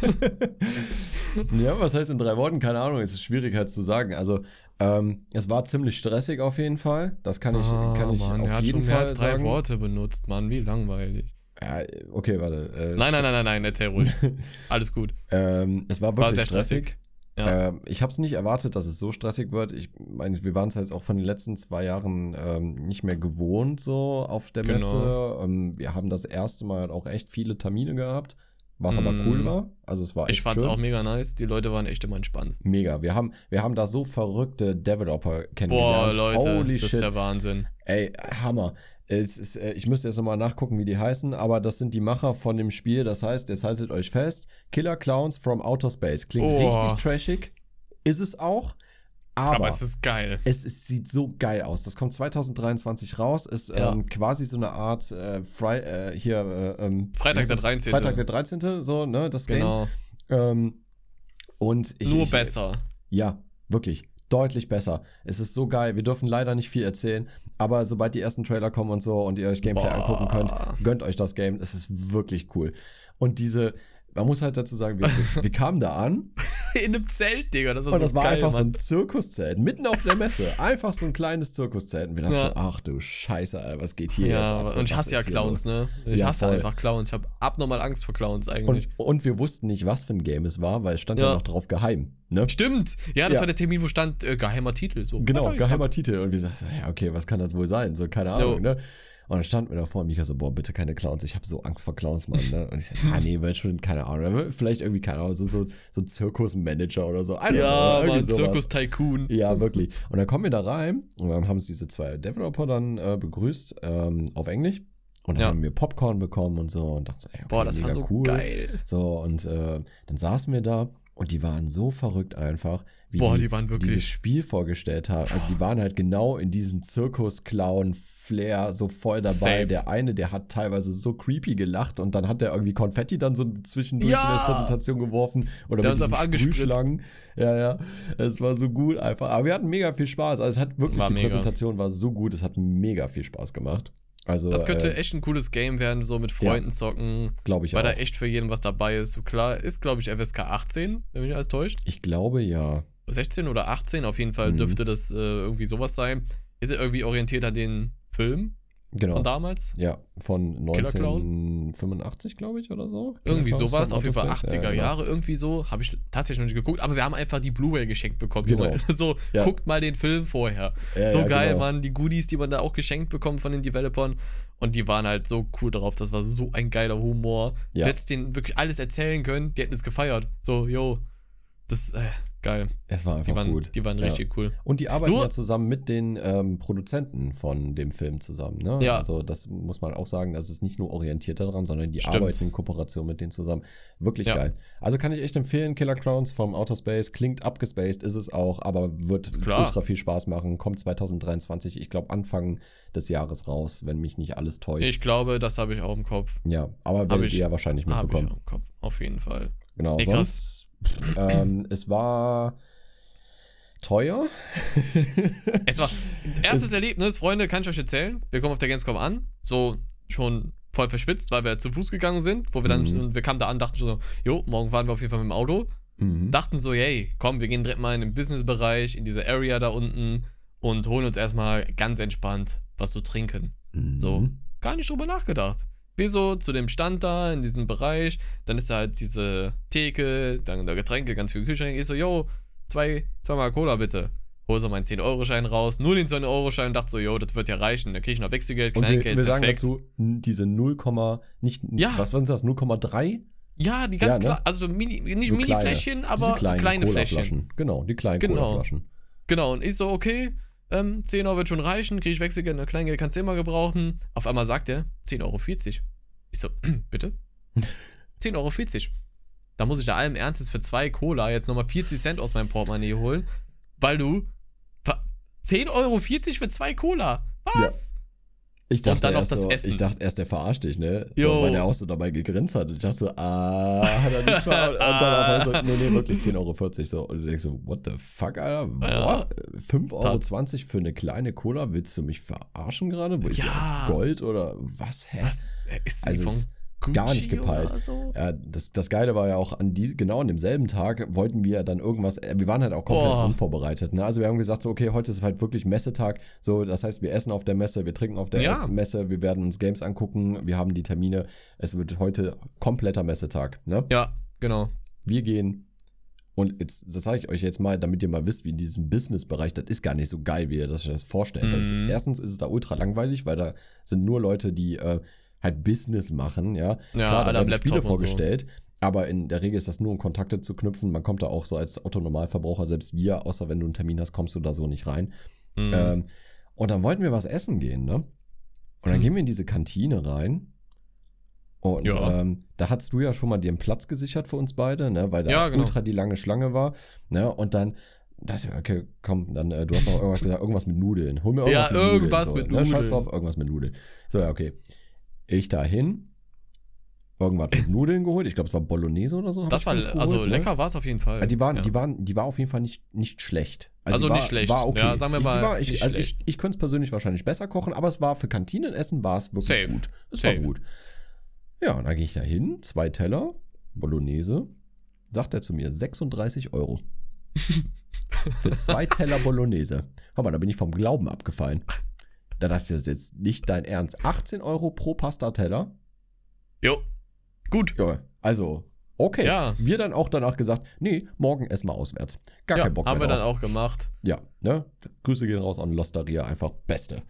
Ja, was heißt in drei Worten? Keine Ahnung, es ist schwierig halt zu sagen. Also, ähm, es war ziemlich stressig auf jeden Fall. Das kann ich, Ah, kann ich Mann, auf er hat jeden schon mehr Fall als drei sagen. Worte benutzt, Mann. Wie langweilig. Ja, okay, warte. Äh, Nein, nein, nein, nein, nein, erzähl [laughs] ruhig. Alles gut. Ähm, es war War wirklich sehr stressig. stressig. Ja. Ähm, ich habe es nicht erwartet, dass es so stressig wird. Ich meine, wir waren es jetzt auch von den letzten zwei Jahren ähm, nicht mehr gewohnt so auf der Genau. Messe. Ähm, wir haben das erste Mal halt auch echt viele Termine gehabt, was aber Mhm. cool war. Also es war echt Ich fand's schön. auch mega nice. Die Leute waren echt immer entspannt. Mega. Wir haben, wir haben da so verrückte Developer Boah, kennengelernt. Leute, Holy das shit. ist der Wahnsinn. Ey, Hammer. Es ist, äh, ich müsste jetzt nochmal nachgucken, wie die heißen, aber das sind die Macher von dem Spiel. Das heißt, jetzt haltet euch fest: Killer Clowns from Outer Space. Klingt Oh. richtig trashig. Ist es auch. Aber, Aber es ist geil. es, ist, sieht so geil aus. Das kommt 2023 raus. Ist Ja. ähm, quasi so eine Art äh, Fri äh, hier äh, ähm, Freitag der heißt das? 13.. Freitag der 13. So, ne, das Genau. Game. Ähm, und ich, Nur ich, besser. ja, wirklich. Deutlich besser. Es ist so geil. Wir dürfen leider nicht viel erzählen, aber sobald die ersten Trailer kommen und so und ihr euch Gameplay Boah. angucken könnt, gönnt euch das Game. Es ist wirklich cool. Und diese, man muss halt dazu sagen, wir, [laughs] wir, kamen da an In einem Zelt, Digga. Das war und so das war geil, einfach so Mann. ein Zirkuszelt, mitten auf der Messe. Einfach so ein kleines Zirkuszelt. Und wir dachten Ja. schon, ach du Scheiße, Alter, was geht hier Ja, jetzt ab? So, und ich hasse ja Clowns, ne? Ich Ja, hasse voll. einfach Clowns. Ich habe abnormal Angst vor Clowns eigentlich. Und, und wir wussten nicht, was für ein Game es war, weil es stand ja, noch drauf geheim. Ne? Stimmt. Ja, das war der Termin, wo stand äh, geheimer Titel. So. Genau, geheimer Titel. Und wir dachten, ja, okay, was kann das wohl sein? So, keine Ahnung, Jo. ne? Und dann standen wir da vor und Mika so, boah, bitte keine Clowns, ich habe so Angst vor Clowns, Mann, ne? Und ich so, ja, nee, wird schon, keine Ahnung, vielleicht irgendwie, keine Ahnung, so, so, so ein Zirkusmanager oder so. Ja, know, Mann, sowas. Zirkus Tycoon. Ja, wirklich. Und dann kommen wir da rein und dann haben uns diese zwei Developer dann äh, begrüßt ähm, auf Englisch. Und dann Ja. haben wir Popcorn bekommen und so und dachten so, ey, okay, Boah, das mega war so cool. geil. So, und äh, dann saßen wir da und die waren so verrückt einfach, wie Boah, die, die waren wirklich- dieses Spiel vorgestellt haben. Also die waren halt genau in diesem Zirkus-Clown-Flair so voll dabei. Safe. Der eine, der hat teilweise so creepy gelacht und dann hat der irgendwie Konfetti dann so zwischendurch Ja. in der Präsentation geworfen. Oder Der mit diesen. Sprühschlangen. Ja, ja. Es war so gut einfach. Aber wir hatten mega viel Spaß. Also es hat wirklich, War die mega. Präsentation war so gut. Es hat mega viel Spaß gemacht. Also, Das könnte äh, echt ein cooles Game werden, so mit Freunden zocken. glaube ich Weil auch. da echt für jeden was dabei ist. So klar, ist glaube ich FSK 18, wenn mich alles täuscht. ich glaube ja. 16 oder 18, auf jeden Fall Mhm. dürfte das äh, irgendwie sowas sein. Ist er irgendwie orientiert an den Film Genau. von damals? Ja, von Killer Clown? 1985, glaube ich, oder so. Irgendwie sowas, auf jeden Fall Outer Space. 80er Ja, genau. Jahre, irgendwie so. Habe ich tatsächlich noch nicht geguckt, aber wir haben einfach die Blu-ray geschenkt bekommen. Genau. [laughs] So, Ja. guckt mal den Film vorher. Ja, so geil, genau. Mann. Die Goodies, die man da auch geschenkt bekommt von den Developern. Und die waren halt so cool drauf. Das war so ein geiler Humor. Ja. Du hättest denen wirklich alles erzählen können. Die hätten es gefeiert. So, yo. Das, äh, geil. Es war Die einfach waren, gut. die waren Ja. richtig cool. Und die arbeiten Nur- ja zusammen mit den ähm, Produzenten von dem Film zusammen. Ne? Ja. Also das muss man auch sagen, das ist nicht nur orientiert daran, sondern die Stimmt. arbeiten in Kooperation mit denen zusammen. Wirklich Ja. geil. Also kann ich echt empfehlen, Killer Clowns from Outer Space. Klingt abgespaced, ist es auch, aber wird Klar. ultra viel Spaß machen. Kommt 2023, ich glaube Anfang des Jahres raus, wenn mich nicht alles täuscht. Ich glaube, das habe ich auch im Kopf. ja, aber werdet ihr ja wahrscheinlich Habe ich mitbekommen. auch im Kopf. Auf jeden Fall. Genau, Nee, sonst ähm, es war teuer. [laughs] Es war erstes Erlebnis, Freunde, kann ich euch erzählen. Wir kommen auf der Gamescom an, so schon voll verschwitzt, weil wir zu Fuß gegangen sind, wo wir dann, Mhm. wir kamen da an, dachten so, jo, morgen fahren wir auf jeden Fall mit dem Auto. Mhm. Dachten so, hey, komm, wir gehen direkt mal in den Businessbereich, in diese Area da unten und holen uns erstmal ganz entspannt was zu trinken. So, Mhm. gar nicht drüber nachgedacht. Wir so zu dem Stand da, in diesem Bereich, dann ist da halt diese Theke, dann da Getränke, ganz viel Kühlschrank. Ich so, yo, zwei, zweimal Cola bitte. Hol so meinen 10-Euro-Schein raus, nur den 10-Euro-Schein, dachte so, yo, das wird ja reichen. Dann krieg ich noch Wechselgeld, Und wir, Kleingeld, wir sagen dazu, diese 0, nicht, Ja. was waren das, 0,3? Ja, die ganz Ja, ne? klar, also mini, nicht So Mini-Fläschchen, aber kleine Fläschchen. Genau, die kleinen Genau. Colaflaschen. Genau, und ich so, okay, ähm, 10 Euro wird schon reichen, kriege ich Wechselgeld, ne, Kleingeld kannst du immer gebrauchen. Auf einmal sagt er, 10,40 Euro. Ich so, [clears throat] bitte? [laughs] 10,40 Euro. Da muss ich da allem Ernstes für zwei Cola jetzt nochmal 40 Cent aus meinem Portemonnaie holen, weil du. ver- 10,40 Euro für zwei Cola. Was? Ich dachte, dann noch erst das so, Essen. ich dachte erst, der verarscht dich, ne? So, weil der auch so dabei gegrinst hat. Und ich dachte so, ah, hat er nicht verarscht. Und dann einfach so, nee, nee, wirklich 10,40 Euro. So. Und du denkst so, what the fuck, Alter? Ja. What? 5,20 Euro für eine kleine Cola? Willst du mich verarschen gerade? Wo ist Ja. das Gold oder was? Hä? Was? Ist Also es Gucci gar nicht gepeilt. So? Ja, das, das Geile war ja auch, an die, genau an demselben Tag wollten wir dann irgendwas, äh, wir waren halt auch komplett Oh. unvorbereitet. Ne? Also wir haben gesagt, so, okay, heute ist halt wirklich Messetag. So, das heißt, wir essen auf der Messe, wir trinken auf der Ja. Messe, wir werden uns Games angucken, wir haben die Termine. Es wird heute kompletter Messetag. Ne? Ja, genau. Wir gehen. Und jetzt, das sage ich euch jetzt mal, damit ihr mal wisst, wie in diesem Business-Bereich, das ist gar nicht so geil, wie ihr das euch das vorstellt. Das Mhm. erstens ist es da ultra langweilig, weil da sind nur Leute, die äh, halt Business machen, ja. Ja, Klar, da werden Spiele und so. vorgestellt, Aber in der Regel ist das nur, um Kontakte zu knüpfen. Man kommt da auch so als Autonormalverbraucher, selbst wir, außer wenn du einen Termin hast, kommst du da so nicht rein. Mhm. Ähm, und dann wollten wir was essen gehen, ne? Und dann Hm. gehen wir in diese Kantine rein. Und Ja. ähm, da hattest du ja schon mal dir einen Platz gesichert für uns beide, ne? Weil da Ja, genau. ultra die lange Schlange war. Ne? Und dann dachte ich, okay, komm, dann, äh, du hast noch irgendwas gesagt, irgendwas mit Nudeln. Hol mir irgendwas Ja, mit Nudeln. irgendwas so, mit Ne? Scheiß Nudeln. drauf, irgendwas mit Nudeln. So, ja, okay. Ich dahin, irgendwas mit Nudeln geholt. Ich glaube, es war Bolognese oder so. das ich war, uns also geholt, ne? lecker war es auf jeden Fall. Ja, Die waren, ja. die waren, die war auf jeden Fall nicht, nicht schlecht. Also die war, nicht schlecht. War okay. Ja, sagen wir mal, war, ich, nicht also ich, ich könnte es persönlich wahrscheinlich besser kochen, aber es war für Kantinenessen war es wirklich Safe. gut. Es Safe. war gut. Ja, und dann gehe ich da hin, zwei Teller, Bolognese, sagt er zu mir 36 Euro. [laughs] für zwei Teller Bolognese. Hör mal, da bin ich vom Glauben abgefallen. Da dachte ich, das ist jetzt nicht dein Ernst. 18 Euro pro Pasta-Teller? Jo. Gut. Ja, also, okay. Ja. Wir dann auch danach gesagt, nee, morgen essen wir auswärts. Gar Ja, keinen Bock haben mehr wir drauf. dann auch gemacht. Ja, ne? Grüße gehen raus an Losteria, einfach Beste.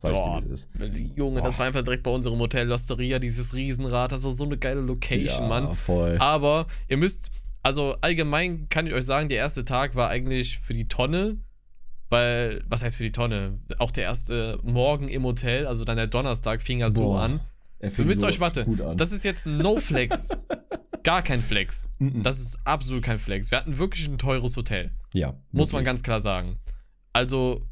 Sag ich dir, wie es ist. Junge, das Boah. war einfach direkt bei unserem Hotel Losteria, dieses Riesenrad. Das war so eine geile Location, ja, Mann. voll. Aber ihr müsst, also allgemein kann ich euch sagen, der erste Tag war eigentlich für die Tonne. Weil, was heißt für die Tonne? Auch der erste Morgen im Hotel, also dann der Donnerstag, fing ja so Boah, an. Ihr müsst euch, warte, gut an. das ist jetzt ein No-Flex. [laughs] Gar kein Flex. Das ist absolut kein Flex. Wir hatten wirklich ein teures Hotel. ja, Muss man wirklich. ganz klar sagen. Also,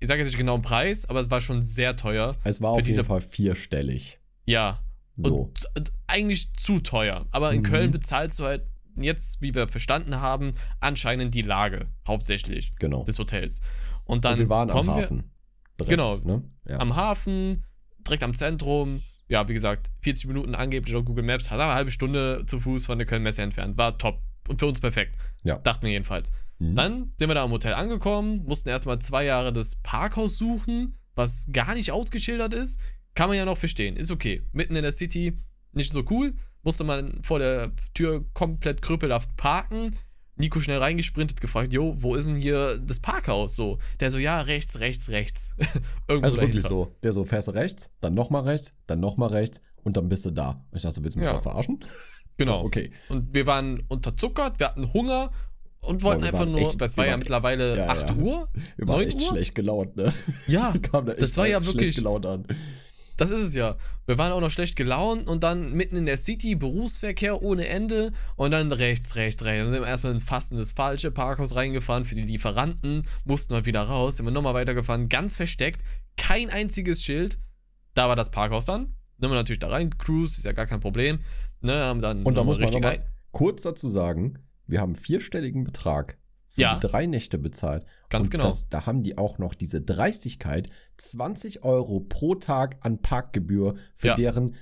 ich sage jetzt nicht genau den Preis, aber es war schon sehr teuer. Es war auf jeden Fall vierstellig. Ja. So. Und, und eigentlich zu teuer. Aber in Mhm. Köln bezahlst du halt jetzt, wie wir verstanden haben, anscheinend die Lage hauptsächlich genau. des Hotels. Und dann Und wir waren am kommen wir Hafen. Direkt, Genau. Ne? Ja. am Hafen, direkt am Zentrum. Ja, wie gesagt, 40 Minuten angeblich auf Google Maps, hat eine halbe Stunde zu Fuß von der Köln-Messe entfernt. War top. Und für uns perfekt. Ja. Dachten wir jedenfalls. Mhm. Dann sind wir da am Hotel angekommen, mussten erstmal zwei Jahre das Parkhaus suchen, was gar nicht ausgeschildert ist. Kann man ja noch verstehen. Ist okay. Mitten in der City, nicht so cool. Musste man vor der Tür komplett krüppelhaft parken. Nico schnell reingesprintet, gefragt, jo, wo ist denn hier das Parkhaus? So, der so, ja, rechts, rechts, rechts. [laughs] Also wirklich so. Der so fährst du rechts, dann nochmal rechts, dann nochmal rechts und dann bist du da. Und ich dachte, willst du mich Ja. verarschen? [laughs] Genau. So, okay. Und wir waren unterzuckert, wir hatten Hunger und wollten einfach nur, echt- das war ja waren- mittlerweile ja, 8 ja. Uhr. Wir waren 9 echt Uhr? schlecht gelaunt, ne? Ja, [laughs] Wir kamen da echt das war ja schlecht wirklich- gelaunt an. Das ist es ja. Wir waren auch noch schlecht gelaunt und dann mitten in der City, Berufsverkehr ohne Ende und dann rechts, rechts, rechts. Dann sind wir erstmal in fast in das falsche Parkhaus reingefahren für die Lieferanten, mussten wir wieder raus, sind wir nochmal weitergefahren, ganz versteckt, kein einziges Schild. Da war das Parkhaus dann. Sind wir natürlich da rein gecruised, ist ja gar kein Problem. Ne, haben dann Und da muss man nochmal kurz dazu sagen, wir haben vierstelligen Betrag für Ja. die drei Nächte bezahlt. Ganz und genau. Das, da haben die auch noch diese Dreistigkeit, 20 Euro pro Tag an Parkgebühr für Ja. deren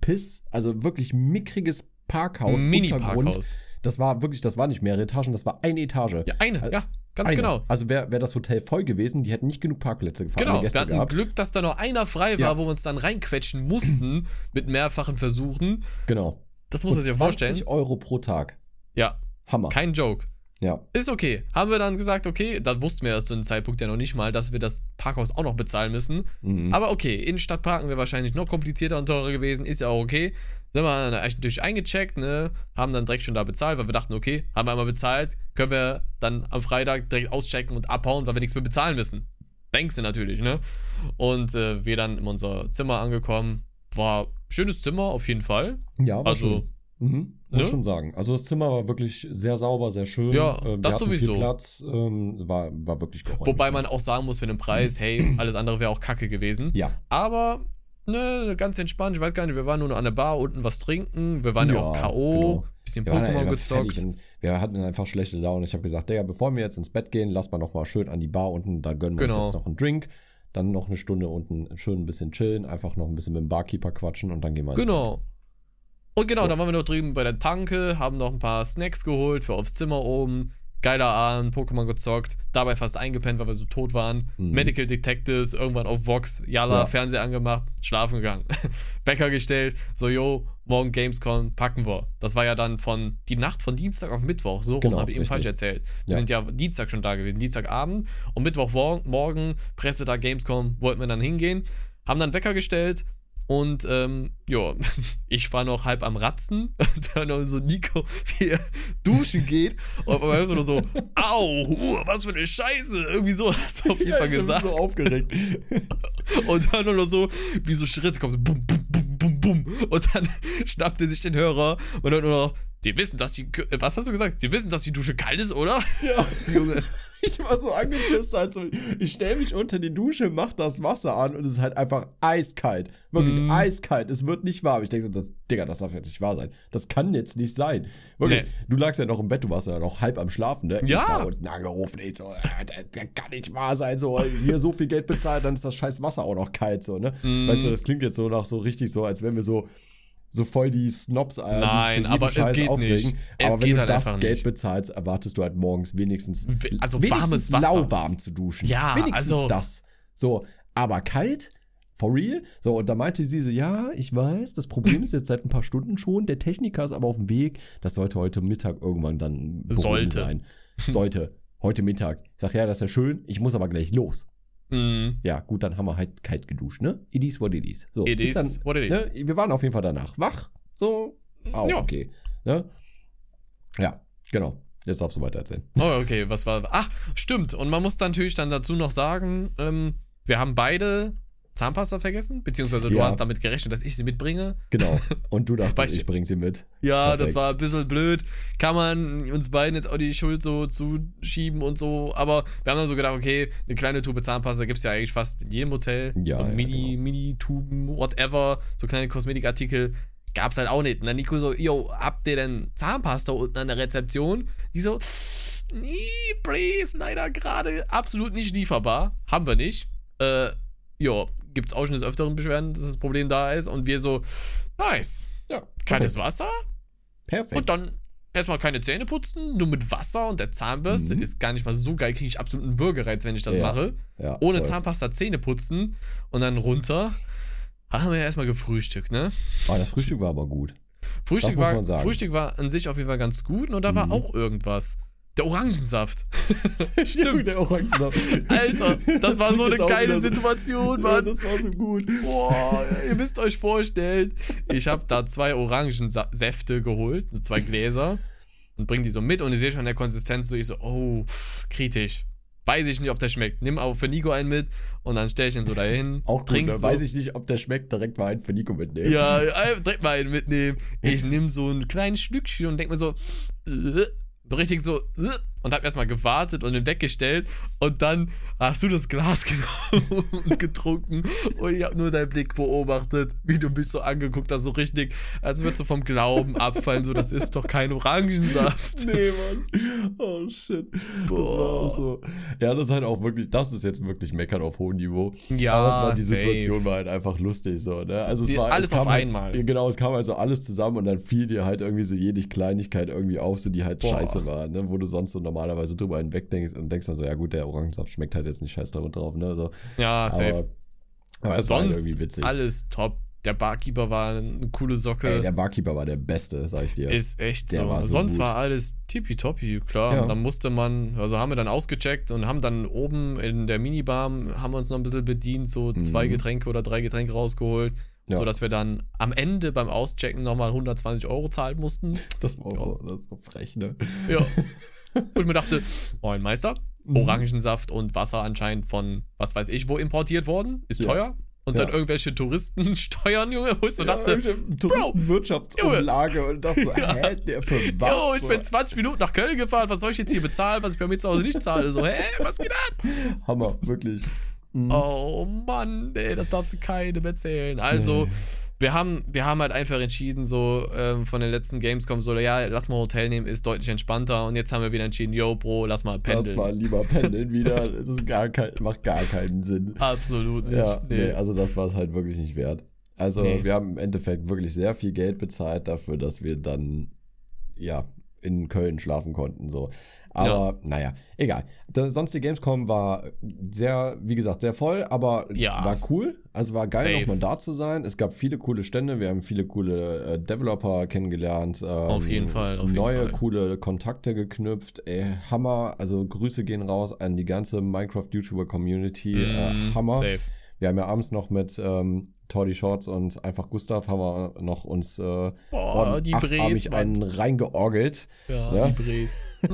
Piss, also wirklich mickriges Parkhaus, Untergrund. Mini-Parkhaus. Das war wirklich, das war nicht mehrere Etagen, das war eine Etage. Ja, eine, Also, ja, ganz Eine. genau. Also wäre wär das Hotel voll gewesen, die hätten nicht genug Parkplätze alle Genau, wir Gäste hatten gehabt. Glück, dass da noch einer frei war, Ja. wo wir uns dann reinquetschen mussten [clears throat] mit mehrfachen Versuchen. Genau. Das muss man sich ja 20 vorstellen. Euro pro Tag. Ja, Hammer. kein Joke. Ja. Ist okay. Haben wir dann gesagt, okay, da wussten wir erst zu dem Zeitpunkt ja noch nicht mal, dass wir das Parkhaus auch noch bezahlen müssen. Mhm. Aber okay, Innenstadt parken wäre wahrscheinlich noch komplizierter und teurer gewesen, ist ja auch okay. Sind wir dann natürlich eingecheckt, ne, haben dann direkt schon da bezahlt, weil wir dachten, okay, haben wir einmal bezahlt, können wir dann am Freitag direkt auschecken und abhauen, weil wir nichts mehr bezahlen müssen. Denkst du natürlich, ne? Und äh, wir dann in unser Zimmer angekommen. War schönes Zimmer auf jeden Fall. Ja, war Also, schön. Mhm, muss ne? schon sagen. Also das Zimmer war wirklich sehr sauber, sehr schön. Ja, Äh, wir das sowieso. Viel Platz, ähm, war, war wirklich geräumig. Wobei man auch sagen muss, für den Preis, hey, [clears throat] alles andere wäre auch kacke gewesen. Ja, Aber, ne, ganz entspannt. Ich weiß gar nicht, wir waren nur an der Bar, unten was trinken. Wir waren ja, Ja, auch K.O., genau. bisschen Pokémon gezockt. wir hatten einfach schlechte Laune. Ich habe gesagt, Digga, bevor wir jetzt ins Bett gehen, lass mal noch mal schön an die Bar unten, da gönnen wir Genau. uns jetzt noch einen Drink. Dann noch eine Stunde unten schön ein bisschen chillen, einfach noch ein bisschen mit dem Barkeeper quatschen und dann gehen wir ins Genau. Und genau, dann waren wir noch drüben bei der Tanke, haben noch ein paar Snacks geholt für aufs Zimmer oben. Geiler Abend, Pokémon gezockt, dabei fast eingepennt, weil wir so tot waren. Mhm. Medical Detectives, irgendwann auf Vox, Yalla, Ja. Fernseher angemacht, schlafen gegangen. [laughs] Wecker gestellt, so, yo, morgen Gamescom, packen wir. Das war ja dann von, die Nacht von Dienstag auf Mittwoch, so Genau, habe ich eben falsch erzählt. Wir Ja. sind ja Dienstag schon da gewesen, Dienstagabend und Mittwochmorgen, Pressetag Gamescom, wollten wir dann hingehen, haben dann Wecker gestellt, Und ähm, ja, [laughs] ich war noch halb am Ratzen. [laughs] Und dann so Nico, wie er duschen geht. Und auf einmal hörst du nur so, au, uh, was für eine Scheiße. Irgendwie so hast du auf jeden Ja, Fall ich bin gesagt. so aufgeregt. [laughs] Und dann nur noch so, wie so Schritte kommen, so bum, bum, bum, bum, bum. Und dann schnappt er sich den Hörer und dann nur noch, die wissen, dass die, was hast du gesagt? Die wissen, dass die Dusche kalt ist, oder? ja. Junge. Ich war so angepisst, halt so, ich stelle mich unter die Dusche, mach das Wasser an und es ist halt einfach eiskalt. Wirklich Mhm. eiskalt. Es wird nicht warm. Ich denke so, das, Digga, das darf jetzt nicht wahr sein. Das kann jetzt nicht sein. Wirklich, Nee. du lagst ja noch im Bett, du warst ja noch halb am Schlafen, ne? Ja. Ich da unten angerufen, ich so, äh, das, das kann nicht wahr sein, so, hier so viel Geld bezahlt, dann ist das scheiß Wasser auch noch kalt, so, ne? Mhm. Weißt du, das klingt jetzt so nach so richtig so, als wären wir so, so voll die Snobs, Alter, die sich Nein, für jeden aber es Scheiß geht aufregen. nicht. Es Aber wenn geht du halt das Geld nicht. bezahlst, erwartest du halt morgens wenigstens, We- also wenigstens warmes Wasser. lauwarm zu duschen. Ja, wenigstens also- das. So, aber kalt? For real? So, und da meinte sie so, ja, ich weiß, das Problem ist jetzt seit ein paar Stunden schon, der Techniker ist aber auf dem Weg, das sollte heute Mittag irgendwann dann Sollte. sein. Sollte. Heute Mittag. Ich sag, ja, das ist ja schön, ich muss aber gleich los. Mhm. Ja, gut, dann haben wir halt kalt geduscht, ne? It is what it is. So, It is dann, what it is. Ne? Wir waren auf jeden Fall danach wach. So, auch Ja. okay. Ne? Ja, genau. Jetzt darfst du weiter erzählen. Oh, okay, was war. Ach, stimmt. Und man muss dann natürlich dann dazu noch sagen, ähm, wir haben beide Zahnpasta vergessen, beziehungsweise du Ja. hast damit gerechnet, dass ich sie mitbringe. Genau. Und du dachtest, ich- ich bring sie mit. Ja, das Perfekt. war ein bisschen blöd. Kann man uns beiden jetzt auch die Schuld so zuschieben und so. Aber wir haben dann so gedacht, okay, eine kleine Tube Zahnpasta gibt es ja eigentlich fast in jedem Hotel. Ja, so ja, Mini, genau. Mini-Tuben, whatever. So kleine Kosmetikartikel. Gab's halt auch nicht. Und dann Nico so, yo, habt ihr denn Zahnpasta unten an der Rezeption? Die so, nee, please, leider gerade absolut nicht lieferbar. Haben wir nicht. Äh, jo, gibt's auch schon des Öfteren Beschwerden, dass das Problem da ist. Und wir so, nice. Ja, Kaltes. Wasser, Perfekt. und dann erstmal keine Zähne putzen, nur mit Wasser und der Zahnbürste. Mhm. Ist gar nicht mal so geil, kriege ich absoluten Würgereiz, wenn ich das Ja, mache. ja, Ohne voll. Zahnpasta Zähne putzen und dann runter. Haben wir ja erstmal gefrühstückt, ne? Ah, das Frühstück war aber gut. Frühstück war. Frühstück war an sich auf jeden Fall ganz gut und da Mhm. war auch irgendwas. Der Orangensaft. [laughs] Stimmt, der Orangensaft. Alter, das war klingt so eine geile Situation, Ja, Mann. das war so gut. Boah, ihr müsst euch vorstellen, ich habe da zwei Orangensäfte geholt, so zwei Gläser und bring die so mit und ich sehe schon an der Konsistenz so, ich so, oh, kritisch. Weiß ich nicht, ob der schmeckt. Nimm aber für Nico einen mit und dann stell ich ihn so dahin. Auch gut, so. weiß ich nicht, ob der schmeckt, direkt mal einen für Nico mitnehmen. Ja, äh, direkt mal einen mitnehmen. Ich nehme so ein kleines Stückchen und denk mir so, äh, so richtig so, äh, und hab erstmal gewartet und ihn weggestellt. Und dann hast du das Glas [laughs] genommen und getrunken. Und ich hab nur deinen Blick beobachtet, wie du mich so angeguckt hast, so richtig, als würdest du vom Glauben [laughs] abfallen. So, das ist doch kein Orangensaft. Nee, Mann. Oh, shit. Das Boah. war auch so. Ja, das ist halt auch wirklich, das ist jetzt wirklich Meckern auf hohem Niveau. Ja, Aber es war, die safe. Situation war halt einfach lustig so, ne? Also es Die- war alles es kam auf halt, einmal. Genau, es kam also alles zusammen und dann fiel dir halt irgendwie so jede Kleinigkeit irgendwie auf, so die halt Boah. scheiße war, ne? Wo du sonst so normalerweise drüber hinweg denkst und denkst dann so, ja gut, der Orangensaft schmeckt halt jetzt nicht scheiß damit drauf, ne? So. Ja, safe. Aber, aber es war halt Sonst irgendwie witzig. alles top. Der Barkeeper war eine coole Socke. Ey, der Barkeeper war der Beste, sag ich dir. Ist echt Der so. war so Sonst gut. war alles tippitoppi, klar. Ja. Und dann musste man, also haben wir dann ausgecheckt und haben dann oben in der Minibar, haben wir uns noch ein bisschen bedient, so zwei Mhm. Getränke oder drei Getränke rausgeholt. Ja. Sodass wir dann am Ende beim Auschecken nochmal 120 Euro zahlen mussten. Das war auch so, das ist so frech, ne? Ja. [laughs] Wo ich mir dachte, moin Meister, Mhm. Orangensaft und Wasser anscheinend von was weiß ich wo importiert worden, ist Ja. teuer. Und dann Ja. irgendwelche Touristensteuern, [laughs] Junge, wo ich so Ja, dachte, Touristenwirtschaftsumlage und das so, [laughs] hä, der für was? Jo, ich bin 20 Minuten nach Köln gefahren, was soll ich jetzt hier bezahlen, was ich bei mir zu Hause nicht zahle? So, hä, was geht ab? Hammer, wirklich. Mhm. Oh Mann, ey, das darfst du keinem erzählen. Also, Nee. Wir haben, wir haben halt einfach entschieden, so ähm, von den letzten Gamescom, so, ja, lass mal Hotel nehmen, ist deutlich entspannter. Und jetzt haben wir wieder entschieden, yo, Bro, lass mal Lass pendeln. mal lieber pendeln wieder. Das ist gar kein, macht gar keinen Sinn. Absolut nicht. Ja, nee. nee. also das war es halt wirklich nicht wert. Also Nee. wir haben im Endeffekt wirklich sehr viel Geld bezahlt dafür, dass wir dann ja in Köln schlafen konnten so. Aber naja, egal. Da, sonst die Gamescom war sehr, wie gesagt, sehr voll, aber Ja. war cool. Also war geil, nochmal da zu sein. Es gab viele coole Stände, wir haben viele coole äh, Developer kennengelernt. Ähm, Auf jeden Fall, auf jeden neue Fall. coole Kontakte geknüpft. Ey, Hammer. Also Grüße gehen raus an die ganze Minecraft-YouTuber-Community. Mm, äh, Hammer. Safe. Wir haben ja abends noch mit ähm, Tordi Shorts und einfach Gustav haben wir noch uns äh, Boah, die Mann. einen reingeorgelt. Ja, Ja. die Bres. [laughs]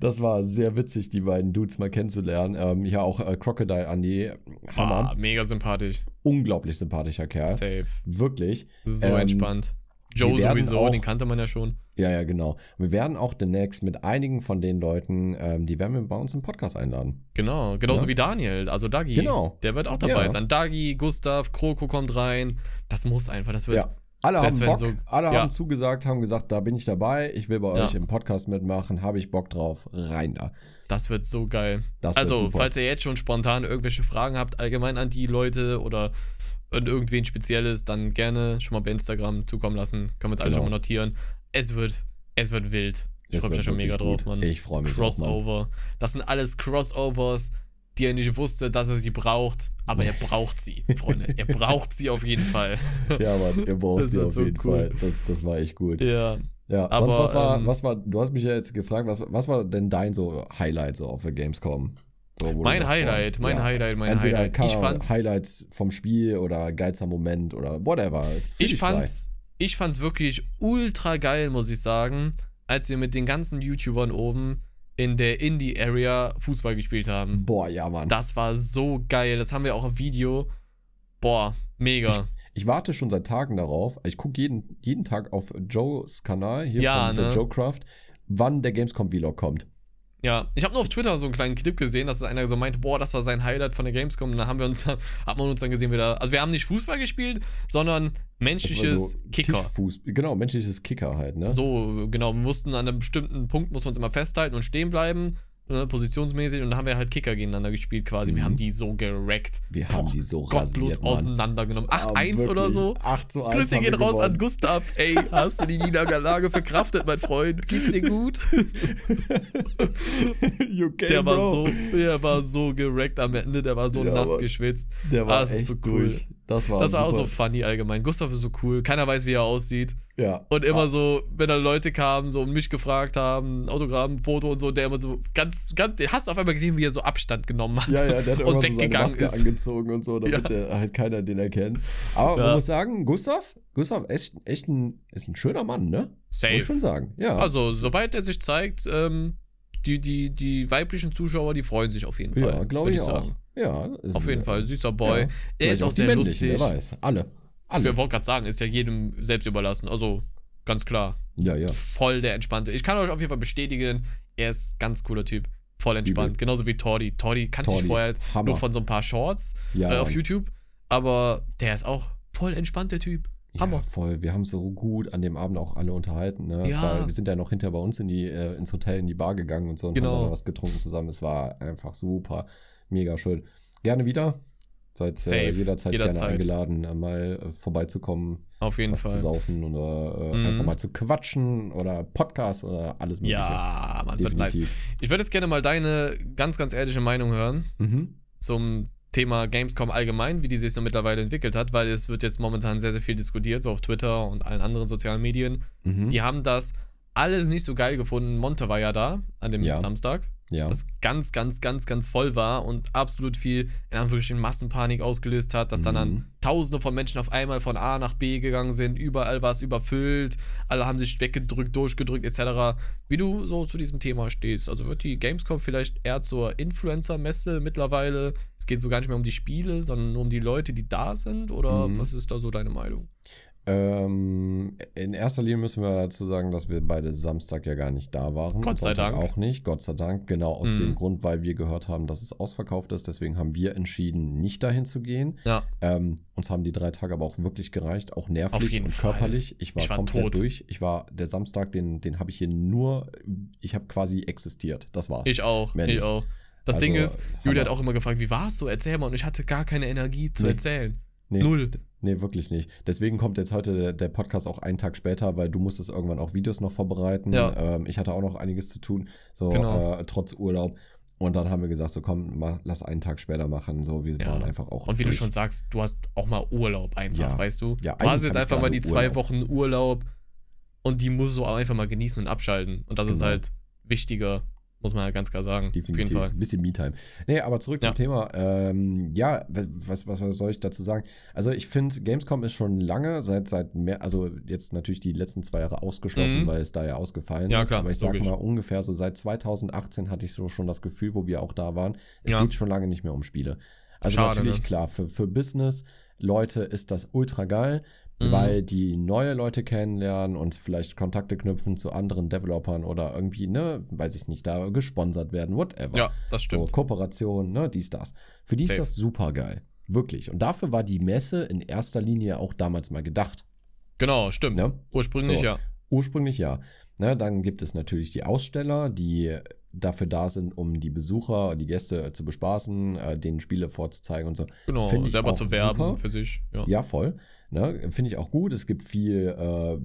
Das war sehr witzig, die beiden Dudes mal kennenzulernen. Ähm, ja, auch äh, Crocodile Andy, Hammer. Ah, mega sympathisch. Unglaublich sympathischer Kerl. Safe. Wirklich. So Ähm, entspannt. Joe sowieso, auch- den kannte man ja schon. Ja, ja, genau. Wir werden auch demnächst mit einigen von den Leuten, ähm, die werden wir bei uns im Podcast einladen. Genau, genauso Ja. wie Daniel, also Dagi. Genau. Der wird auch dabei Ja. sein. Dagi, Gustav, Kroko kommt rein. Das muss einfach, das wird. Ja. Alle haben Bock, so- alle haben zugesagt, haben gesagt, da bin ich dabei, ich will bei euch im Podcast mitmachen, habe ich Bock drauf, rein da. Das wird so geil. Das also, falls ihr jetzt schon spontan irgendwelche Fragen habt, allgemein an die Leute oder an irgendwen Spezielles, dann gerne schon mal bei Instagram zukommen lassen. Können wir uns alle Genau. schon mal notieren. Es wird, es wird wild. Ich freue mich da schon mega wirklich drauf, gut. Mann. Ich freu mich auch. Crossover. Das sind alles Crossovers, die er nicht wusste, dass er sie braucht. Aber er braucht sie, [laughs] Freunde. Er braucht sie auf jeden Fall. [laughs] Ja, Mann, ihr braucht Das sie auf so jeden cool. Fall. Das, das war echt gut. Ja. Ja, Aber, sonst was war, ähm, was war, du hast mich ja jetzt gefragt, was, was war denn dein so Highlight so auf der Gamescom? Mein Highlight, mein ja, Highlight, mein Entweder Highlight. Ka- Ich fand, Highlights vom Spiel oder geilster Moment oder whatever. Ich frei. fand's, ich fand's wirklich ultra geil, muss ich sagen, als wir mit den ganzen YouTubern oben in der Indie-Area Fußball gespielt haben. Boah, ja, Mann. Das war so geil. Das haben wir auch auf Video. Boah, mega. Ich warte schon seit Tagen darauf. Ich gucke jeden, jeden Tag auf Joes Kanal hier Ja, von ne? The Joe Craft, wann der Gamescom Vlog kommt. Ja, ich habe nur auf Twitter so einen kleinen Clip gesehen, dass einer so meinte, boah, das war sein Highlight von der Gamescom. Und dann haben wir uns, [laughs] hat man uns dann gesehen wieder. Also wir haben nicht Fußball gespielt, sondern menschliches so Kicker. Tischfuß, genau, menschliches Kicker halt, ne? So, genau, wir mussten an einem bestimmten Punkt, muss man uns immer festhalten und stehen bleiben, ne, positionsmäßig. Und dann haben wir halt Kicker gegeneinander gespielt quasi. Wir Mhm. haben die so gerackt. Wir haben die so Gottlos rasiert, auseinandergenommen. Ah, 8-1 oder wirklich. so. 8 zu 1 Grüße gehen wir raus an gewonnen. Gustav. Ey, [laughs] hast du die Niederlage verkraftet, mein Freund? Geht's dir gut? [laughs] Okay, Der war bro? so, der war so gerackt am Ende, der war so Ja, nass geschwitzt. Der war Ah, echt so cool. durch. Das war, Das war auch so funny allgemein. Gustav ist so cool. Keiner weiß, wie er aussieht. Ja. Und immer Ah, so, wenn da Leute kamen, so und mich gefragt haben, Autogramm, Foto und so, der immer so ganz, ganz, hast du auf einmal gesehen, wie er so Abstand genommen hat. Ja, ja, der hat [laughs] und immer so seine Maske ist. angezogen und so, [laughs] damit der halt keiner den erkennt. Aber man Ja. muss sagen, Gustav, Gustav echt, echt ein, ist ein schöner Mann, ne? Muss ich Safe. schon sagen. Ja. Also, sobald er sich zeigt, ähm, die, die, die weiblichen Zuschauer, die freuen sich auf jeden Fall. ja, glaube würd ich auch. sagen. Ja, Auf jeden ein- Fall, süßer Boy. Ja. Er ist auch sehr lustig. Wer weiß. Alle. Alle. Ich wollte gerade sagen, ist ja jedem selbst überlassen. Also, ganz klar. Ja, ja. Voll der Entspannte. Ich kann euch auf jeden Fall bestätigen, er ist ganz cooler Typ. Voll entspannt. Übel. Genauso wie Tordi. Tordi kannte ich vorher Hammer. nur von so ein paar Shorts Ja, äh, auf. YouTube. Aber der ist auch voll entspannt, der Typ. Hammer. Ja, voll. Wir haben so gut an dem Abend auch alle unterhalten. Ne? Ja. War, wir sind ja noch hinter bei uns in die, äh, ins Hotel, in die Bar gegangen und so und Genau. haben dann was getrunken zusammen. Es war einfach super, mega schön. Gerne wieder. Seid äh, jederzeit, Jederzeit. gerne eingeladen, äh, mal äh, vorbeizukommen, Auf jeden was zu Fall. saufen oder Mhm. einfach mal zu quatschen oder Podcast oder alles mögliche. Ja, man, wird nice. definitiv. Ich würde jetzt gerne mal deine ganz, ganz ehrliche Meinung hören Mhm. zum Thema Gamescom allgemein, wie die sich so mittlerweile entwickelt hat, weil es wird jetzt momentan sehr, sehr viel diskutiert, so auf Twitter und allen anderen sozialen Medien. Mhm. Die haben das alles nicht so geil gefunden. Monte war ja da an dem Ja. Samstag, Ja. das ganz, ganz, ganz, ganz voll war und absolut viel in Anführungsstrichen Massenpanik ausgelöst hat, dass dann Mhm. dann Tausende von Menschen auf einmal von A nach B gegangen sind, überall war es überfüllt, alle haben sich weggedrückt, durchgedrückt etc. Wie du so zu diesem Thema stehst. Also wird die Gamescom vielleicht eher zur Influencer-Messe mittlerweile? Es geht so gar nicht mehr um die Spiele, sondern nur um die Leute, die da sind? Oder Mhm. was ist da so deine Meinung? Ähm, in erster Linie müssen wir dazu sagen, dass wir beide Samstag ja gar nicht da waren. Gott sei Sonntag Dank. auch nicht, Gott sei Dank. Genau aus Mhm. dem Grund, weil wir gehört haben, dass es ausverkauft ist. Deswegen haben wir entschieden, nicht dahin zu gehen. Ja. Ähm, uns haben die drei Tage aber auch wirklich gereicht, auch nervlich und Fall. körperlich. Ich war, Ich war komplett tot. durch. Ich war der Samstag, den, den habe ich hier nur, ich habe quasi existiert. Das war's. Ich auch, Mehr ich nicht. auch. Das Also, Ding ist, Julia hat auch immer gefragt, wie war es so? Erzähl mal. Und ich hatte gar keine Energie zu Nee. erzählen. Nee, Null. Nee, wirklich nicht. Deswegen kommt jetzt heute der, Podcast auch einen Tag später, weil du musstest irgendwann auch Videos noch vorbereiten. Ja. Ähm, ich hatte auch noch einiges zu tun, so Genau. äh, trotz Urlaub. Und dann haben wir gesagt, so komm, mach, lass einen Tag später machen. So, wir Ja. waren einfach auch. Und wie du durch. schon sagst, du hast auch mal Urlaub einfach, Ja. weißt du? Ja, du hast jetzt einfach mal die zwei Urlaub. Wochen Urlaub und die musst du auch einfach mal genießen und abschalten. Und das ist Genau. halt wichtiger Muss man ja ganz klar sagen. Definitiv. Auf jeden Fall. Ein bisschen Me-Time. Nee, aber zurück Ja. zum Thema. Ähm, ja, was, was, was soll ich dazu sagen? Also ich finde, Gamescom ist schon lange, seit, seit mehr, also jetzt natürlich die letzten zwei Jahre ausgeschlossen, Mhm. weil es da ja ausgefallen Ja, ist. klar, aber ich sag logisch. mal ungefähr so seit 2018 hatte ich so schon das Gefühl, wo wir auch da waren, es Ja. geht schon lange nicht mehr um Spiele. Also Schade, natürlich, ne? klar, für, für Business-Leute ist das ultra geil, Mhm. weil die neue Leute kennenlernen und vielleicht Kontakte knüpfen zu anderen Developern oder irgendwie, ne, weiß ich nicht, da gesponsert werden, whatever. Ja, das So, stimmt. Kooperation, ne, dies, das. Für die Safe. ist das super geil. Wirklich. Und dafür war die Messe in erster Linie auch damals mal gedacht. Genau, stimmt. Ja. Ursprünglich So. ja. Ursprünglich ja. Ne, dann gibt es natürlich die Aussteller, die dafür da sind, um die Besucher, die Gäste zu bespaßen, äh, denen Spiele vorzuzeigen und so. Genau, selber zu werben super. für sich. Ja. Ja, voll. Ne, Finde ich auch gut. Es gibt viel, äh,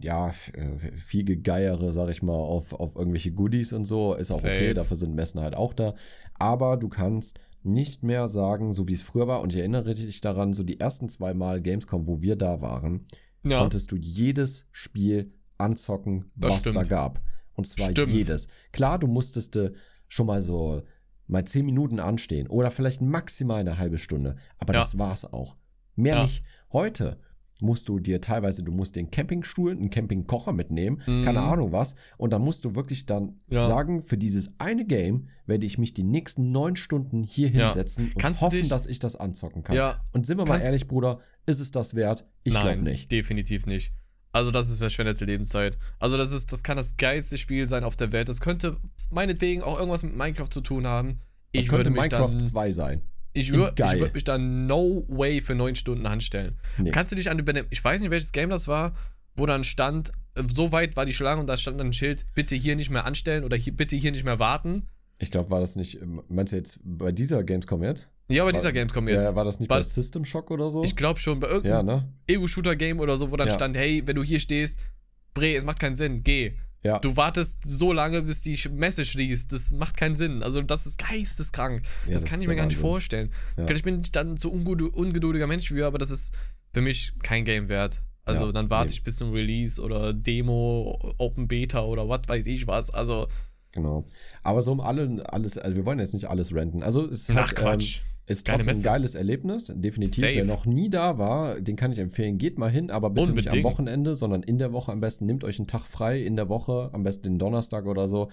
ja, äh, viel Gegeiere, sag ich mal, auf, auf irgendwelche Goodies und so. Ist auch okay, Safe. dafür sind Messen halt auch da. Aber du kannst nicht mehr sagen, so wie es früher war. Und ich erinnere dich daran, so die ersten zwei Mal Gamescom, wo wir da waren, Ja. konntest du jedes Spiel anzocken, Das was da stimmt. gab. Und zwar Stimmt. jedes. Klar, du musstest äh, schon mal so mal zehn Minuten anstehen oder vielleicht maximal eine halbe Stunde. Aber Ja. das war's auch. Mehr Ja. nicht. Heute musst du dir teilweise, du musst den Campingstuhl, einen Campingkocher mitnehmen, Mhm. keine Ahnung was. Und dann musst du wirklich dann Ja. sagen, für dieses eine Game werde ich mich die nächsten neun Stunden hier Ja. hinsetzen und Kannst hoffen, dich- dass ich das anzocken kann. Ja. Und sind wir mal ehrlich, Bruder, ist es das wert? Ich glaube nicht. definitiv nicht. Also das ist verschwendete Lebenszeit. Also das ist, das kann das geilste Spiel sein auf der Welt. Das könnte meinetwegen auch irgendwas mit Minecraft zu tun haben. Ich könnte würde mich Minecraft dann, 2 sein. Ich würde würd mich dann no way für neun Stunden anstellen. Nee. Kannst du dich an Bene- ich weiß nicht welches Game das war, wo dann stand, äh, so weit war die Schlange und da stand dann ein Schild, bitte hier nicht mehr anstellen oder hier, bitte hier nicht mehr warten. Ich glaube, war das nicht, ähm, meinst du jetzt bei dieser Gamescom jetzt? Ja, bei dieser Gamescom jetzt. Ja, war das nicht War- bei System Shock oder so? ich glaube schon, bei ja, irgendeinem ne? Ego-Shooter-Game oder so, wo dann Ja. stand, hey, wenn du hier stehst, Bre, es macht keinen Sinn, geh. Ja. Du wartest so lange, bis die Messe schließt. Das macht keinen Sinn. Also, das ist geisteskrank. Ja, das, das kann ich mir gar nicht Wahnsinn. vorstellen. Ja. Ich bin dann so unged ungeduldiger Mensch für, aber das ist für mich kein Game wert. Also, Ja, dann warte nee. ich bis zum Release oder Demo, Open Beta oder was weiß ich was. Also, Genau. Aber so um alle, alles, also wir wollen jetzt nicht alles renten. Also es ist, Ach, halt, ähm, Quatsch. Ist Geile trotzdem ein geiles Erlebnis. Definitiv. Safe. Wer noch nie da war, den kann ich empfehlen. Geht mal hin, aber bitte nicht am Unbedingt. Wochenende, sondern in der Woche am besten. Nehmt euch einen Tag frei in der Woche, am besten den Donnerstag oder so.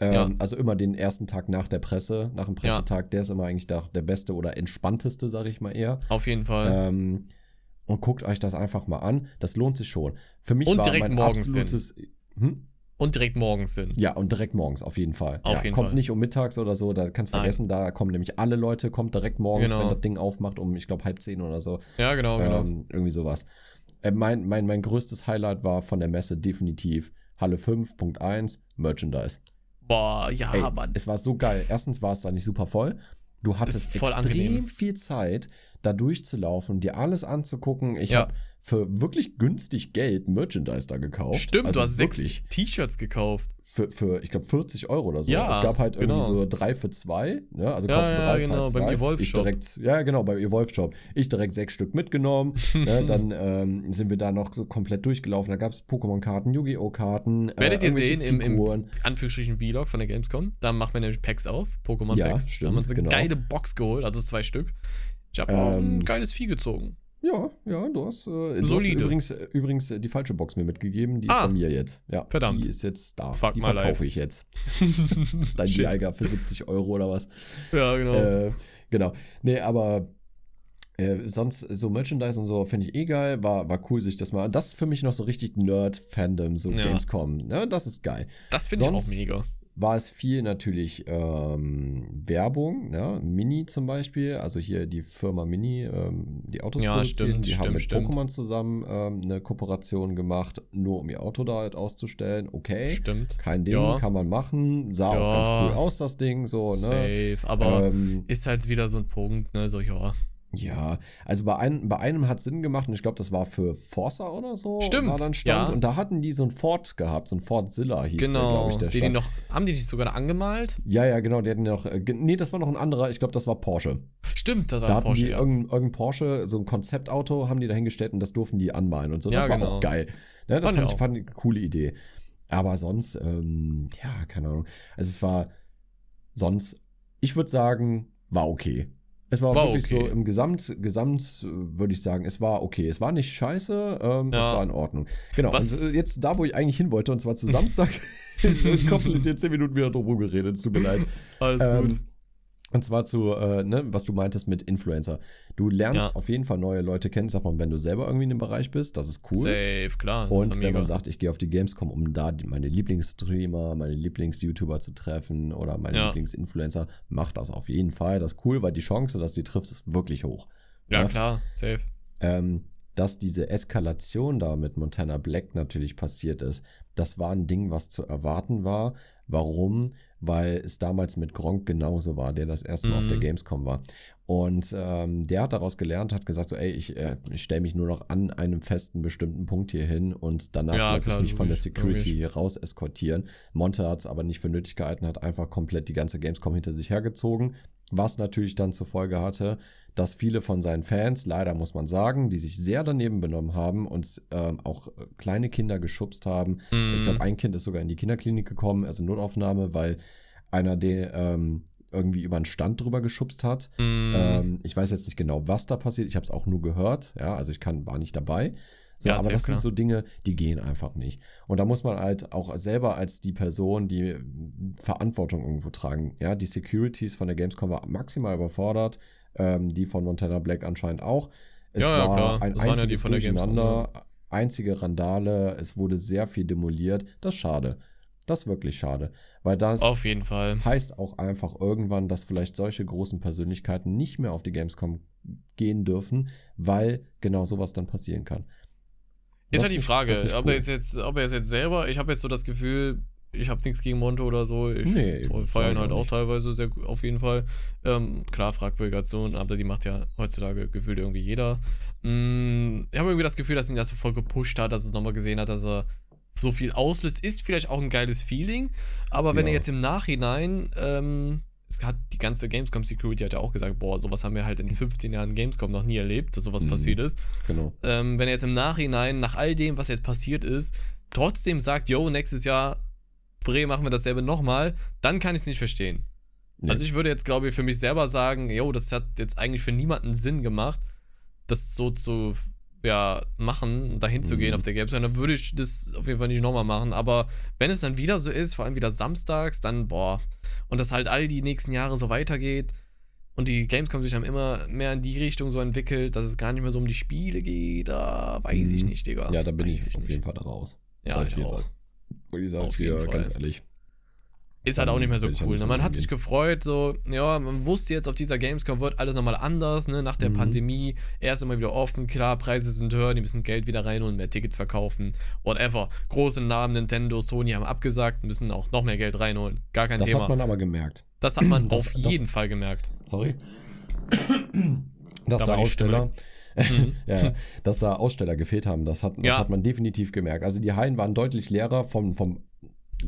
Ähm, Ja. Also immer den ersten Tag nach der Presse, nach dem Pressetag, der ist immer eigentlich der, der beste oder entspannteste, sage ich mal eher. auf jeden Fall. Ähm, und guckt euch das einfach mal an. Das lohnt sich schon. Für mich Und war direkt mein absolutes. Hm? Und direkt morgens sind. Ja, und direkt morgens, auf jeden Fall. Auf ja, jeden kommt Fall. nicht um mittags oder so, da kannst du vergessen, da kommen nämlich alle Leute, kommt direkt morgens, Genau. wenn das Ding aufmacht, um, ich glaube, halb zehn oder so. Ja, genau, genau. Ähm, irgendwie sowas. Äh, mein, mein, mein größtes Highlight war von der Messe definitiv Halle 5.1 Merchandise. Boah, ja, Ey, Mann. es war so geil. Erstens war es da nicht super voll. Du hattest extrem angenehm. viel Zeit, da durchzulaufen, dir alles anzugucken. Ich Ja. habe für wirklich günstig Geld Merchandise da gekauft. Stimmt, also du hast wirklich sechs T-Shirts gekauft. für, für ich glaube, 40 Euro oder so. Ja, es gab halt irgendwie genau. so drei für zwei, ne? also Ja, kaufen ja, drei, genau, zahl beim zwei. Evolve ich Shop. direkt, ja genau, beim Evolve Shop. Ich direkt sechs Stück mitgenommen. [laughs] ne? Dann ähm, sind wir da noch so komplett durchgelaufen. Da gab es Pokémon-Karten, Yu-Gi-Oh! Karten. Werdet äh, ihr sehen im, im. Anführungsstrichen Vlog von der Gamescom. Da machen wir nämlich Packs auf, Pokémon Ja, Packs. da stimmt, haben wir uns eine genau. geile Box geholt, also zwei Stück. Ich habe auch ein Ähm, geiles Vieh gezogen. Ja, ja, du hast, äh, du hast übrigens, äh, übrigens äh, die falsche Box mir mitgegeben. Die ist Ah. bei mir jetzt. Ja, Verdammt. Die ist jetzt da. Fuck die verkaufe life. ich jetzt. [laughs] Dein. Jäger für 70 Euro oder was. Ja, genau. Äh, genau. Nee, aber äh, sonst so Merchandise und so finde ich eh geil. War, war cool, sich das mal. Das ist für mich noch so richtig Nerd-Fandom, so Ja. Gamescom. Ne? Das ist geil. das finde ich auch mega. War es viel natürlich ähm, Werbung, ne? Mini zum Beispiel, also hier die Firma Mini, ähm, die Autos Ja, produzieren, stimmt, die haben stimmt, mit stimmt. Pokémon zusammen ähm, eine Kooperation gemacht, nur um ihr Auto da halt auszustellen. Okay, Stimmt. kein Ding, Ja. kann man machen, sah auch Ja. ganz cool aus, das Ding, so, ne? Safe. Aber Ähm, ist halt wieder so ein Punkt, ne? So, ja. Ja, also bei einem, bei einem hat Sinn gemacht und ich glaube, das war für Forza oder so. Stimmt, War dann Stand ja. und da hatten die so ein Ford gehabt, so ein Ford Zilla hieß Genau. glaube ich, der die, die Stand. noch, haben die nicht sogar angemalt? ja, ja, genau, die hatten ja noch, äh, nee, das war noch ein anderer, ich glaube, das war Porsche. Stimmt, das war Da hatten Porsche, die ja. irgendein, irgendein Porsche, so ein Konzeptauto, haben die dahingestellt und das durften die anmalen und so. Ja, Das war genau. auch geil. Ne, das Fand fand ich fand eine coole Idee. Aber sonst, ähm, ja, keine Ahnung. Also es war sonst, ich würde sagen, war okay. Es war, War wirklich okay. so im Gesamt, Gesamt würde ich sagen, es war okay. Es war nicht scheiße, ähm, es Ja. war in Ordnung. Genau. Und jetzt da, wo ich eigentlich hin wollte, und zwar zu Samstag, [laughs] [laughs] komplett jetzt 10 Minuten wieder drum geredet, es tut mir leid. Alles Ähm, gut. Und zwar zu, äh, ne, was du meintest mit Influencer. Du lernst Ja. auf jeden Fall neue Leute kennen, sag mal, wenn du selber irgendwie in dem Bereich bist, das ist cool. Safe, klar. Und wenn man sagt, ich gehe auf die Gamescom, um da meine Lieblingsstreamer, meine Lieblings-YouTuber zu treffen oder meine Ja. Lieblings-Influencer, mach das auf jeden Fall. Das ist cool, weil die Chance, dass du die triffst, ist wirklich hoch. ja, ja. klar, safe. Ähm, dass diese Eskalation da mit Montana Black natürlich passiert ist, das war ein Ding, was zu erwarten war. Warum? Weil es damals mit Gronk genauso war, der das erste Mal auf der Mhm. Gamescom war. Und ähm, der hat daraus gelernt, hat gesagt so, ey, ich, äh, ich stelle mich nur noch an einem festen bestimmten Punkt hier hin und danach Ja, lasse ich mich von der Security logisch. hier raus eskortieren. Monte hat es aber nicht für nötig gehalten, hat einfach komplett die ganze Gamescom hinter sich hergezogen, was natürlich dann zur Folge hatte, dass viele von seinen Fans, leider muss man sagen, die sich sehr daneben benommen haben und ähm, auch äh, kleine Kinder geschubst haben. Mhm. Ich glaube, ein Kind ist sogar in die Kinderklinik gekommen, also Notaufnahme, weil einer den ähm, irgendwie über einen Stand drüber geschubst hat. Mhm. Ähm, ich weiß jetzt nicht genau, was da passiert. Ich habe es auch nur gehört. Ja, also ich kann, war nicht dabei. So, Ja, aber das sind klar. so Dinge, die gehen einfach nicht. Und da muss man halt auch selber als die Person, die Verantwortung irgendwo tragen. Ja, die Securities von der Gamescom war maximal überfordert. Ähm, die von Montana Black anscheinend auch. Es Ja, ja, war klar. ein Das waren ja die einziges von der Gamescom, Durcheinander, einzige Randale. Es wurde sehr viel demoliert. Das ist schade. Das ist wirklich schade. Weil das Auf jeden Fall. heißt auch einfach irgendwann, dass vielleicht solche großen Persönlichkeiten nicht mehr auf die Gamescom gehen dürfen, weil genau sowas dann passieren kann. Ist Das halt die Frage, nicht ob cool. er es jetzt, ob er es jetzt selber, ich habe jetzt so das Gefühl, ich habe nichts gegen Monte oder so. Ich Nee, fe- ich feiern auch halt auch nicht. teilweise sehr auf jeden Fall. Ähm, klar, fragwürdige Aktion, aber die macht ja heutzutage gefühlt irgendwie jeder. Mm, ich habe irgendwie das Gefühl, dass ihn das so voll gepusht hat, dass er nochmal gesehen hat, dass er so viel auslöst. Ist vielleicht auch ein geiles Feeling, aber wenn Ja. er jetzt im Nachhinein, ähm, es hat die ganze Gamescom Security hat ja auch gesagt, boah, sowas haben wir halt in [laughs] 15 Jahren Gamescom noch nie erlebt, dass sowas Mhm. passiert ist Genau. ähm, wenn er jetzt im Nachhinein, nach all dem, was jetzt passiert ist, trotzdem sagt, yo, nächstes Jahr, Bre, machen wir dasselbe nochmal, dann kann ich es nicht verstehen. Nee. Also ich würde jetzt, glaube ich, für mich selber sagen, yo, das hat jetzt eigentlich für niemanden Sinn gemacht, das so zu ja, machen, dahin zu Mhm. gehen auf der Gamescom, dann würde ich das auf jeden Fall nicht nochmal machen. Aber wenn es dann wieder so ist, vor allem wieder samstags, dann boah. Und das halt all die nächsten Jahre so weitergeht und die Gamescom sich dann immer mehr in die Richtung so entwickelt, dass es gar nicht mehr so um die Spiele geht, da weiß ich Mhm. nicht, Digga. Ja, da bin Weiß ich auf nicht. jeden Fall da raus. Ja, Sag ich dir auch. jetzt Würde ich jeden Fall. ganz ehrlich. Ist halt auch nicht mehr so cool. Ne? Man hat sich gefreut, so, ja, man wusste jetzt auf dieser Gamescom wird alles nochmal anders, ne? Nach der Mhm. Pandemie. Erst immer wieder offen, klar, Preise sind höher, die müssen Geld wieder rein und mehr Tickets verkaufen. Whatever. Große Namen, Nintendo, Sony haben abgesagt, müssen auch noch mehr Geld reinholen. Gar kein Das Thema. hat man aber gemerkt. das hat man das- auf das- jeden Fall gemerkt. Sorry. dass Da da Aussteller. Mhm. [laughs] ja, dass da Aussteller gefehlt haben, das hat, das Ja. hat man definitiv gemerkt. Also die Hallen waren deutlich leerer vom, vom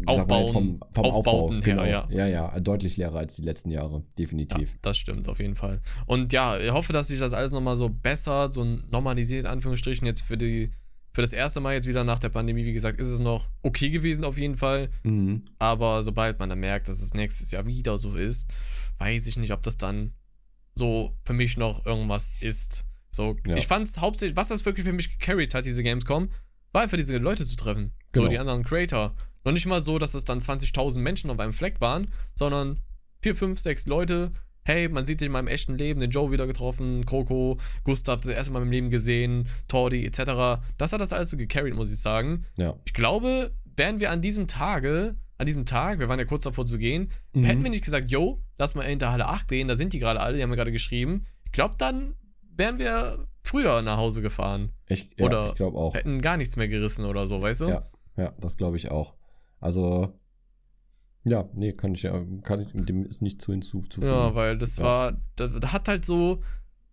Aufbauen- vom, vom Aufbau. Her, Genau. ja. ja, ja, deutlich leerer als die letzten Jahre, definitiv. Das stimmt, auf jeden Fall. Und ja, ich hoffe, dass sich das alles nochmal so bessert, so normalisiert, in Anführungsstrichen, jetzt für die, für das erste Mal jetzt wieder nach der Pandemie, wie gesagt, ist es noch okay gewesen auf jeden Fall. Mhm. Aber sobald man dann merkt, dass es nächstes Jahr wieder so ist, weiß ich nicht, ob das dann so für mich noch irgendwas ist. So, Ja. ich fand es hauptsächlich, was das wirklich für mich gecarried hat, diese Gamescom, war einfach diese Leute zu treffen. So, Genau. die anderen Creator. Noch nicht mal so, dass es dann 20.000 Menschen auf einem Fleck waren, sondern vier, fünf, sechs Leute. Hey, man sieht sich in meinem echten Leben, den Joe wieder getroffen, Kroko, Gustav das erste Mal im Leben gesehen, Tordi etc. Das hat das alles so gecarried, muss ich sagen. Ja. Ich glaube, wären wir an diesem Tage, an diesem Tag, wir waren ja kurz davor zu gehen, Mhm. hätten wir nicht gesagt, yo, lass mal in der Halle 8 gehen, da sind die gerade alle, die haben mir gerade geschrieben. Ich glaube, dann wären wir früher nach Hause gefahren. Ich, ja, Oder ich glaube auch. Hätten gar nichts mehr gerissen oder so, weißt du? Ja, ja, das glaube ich auch. Also, ja, nee, kann ich ja, kann ich, dem ist nicht zu hinzuzufügen. Ja, weil das Ja. war, da, da hat halt so,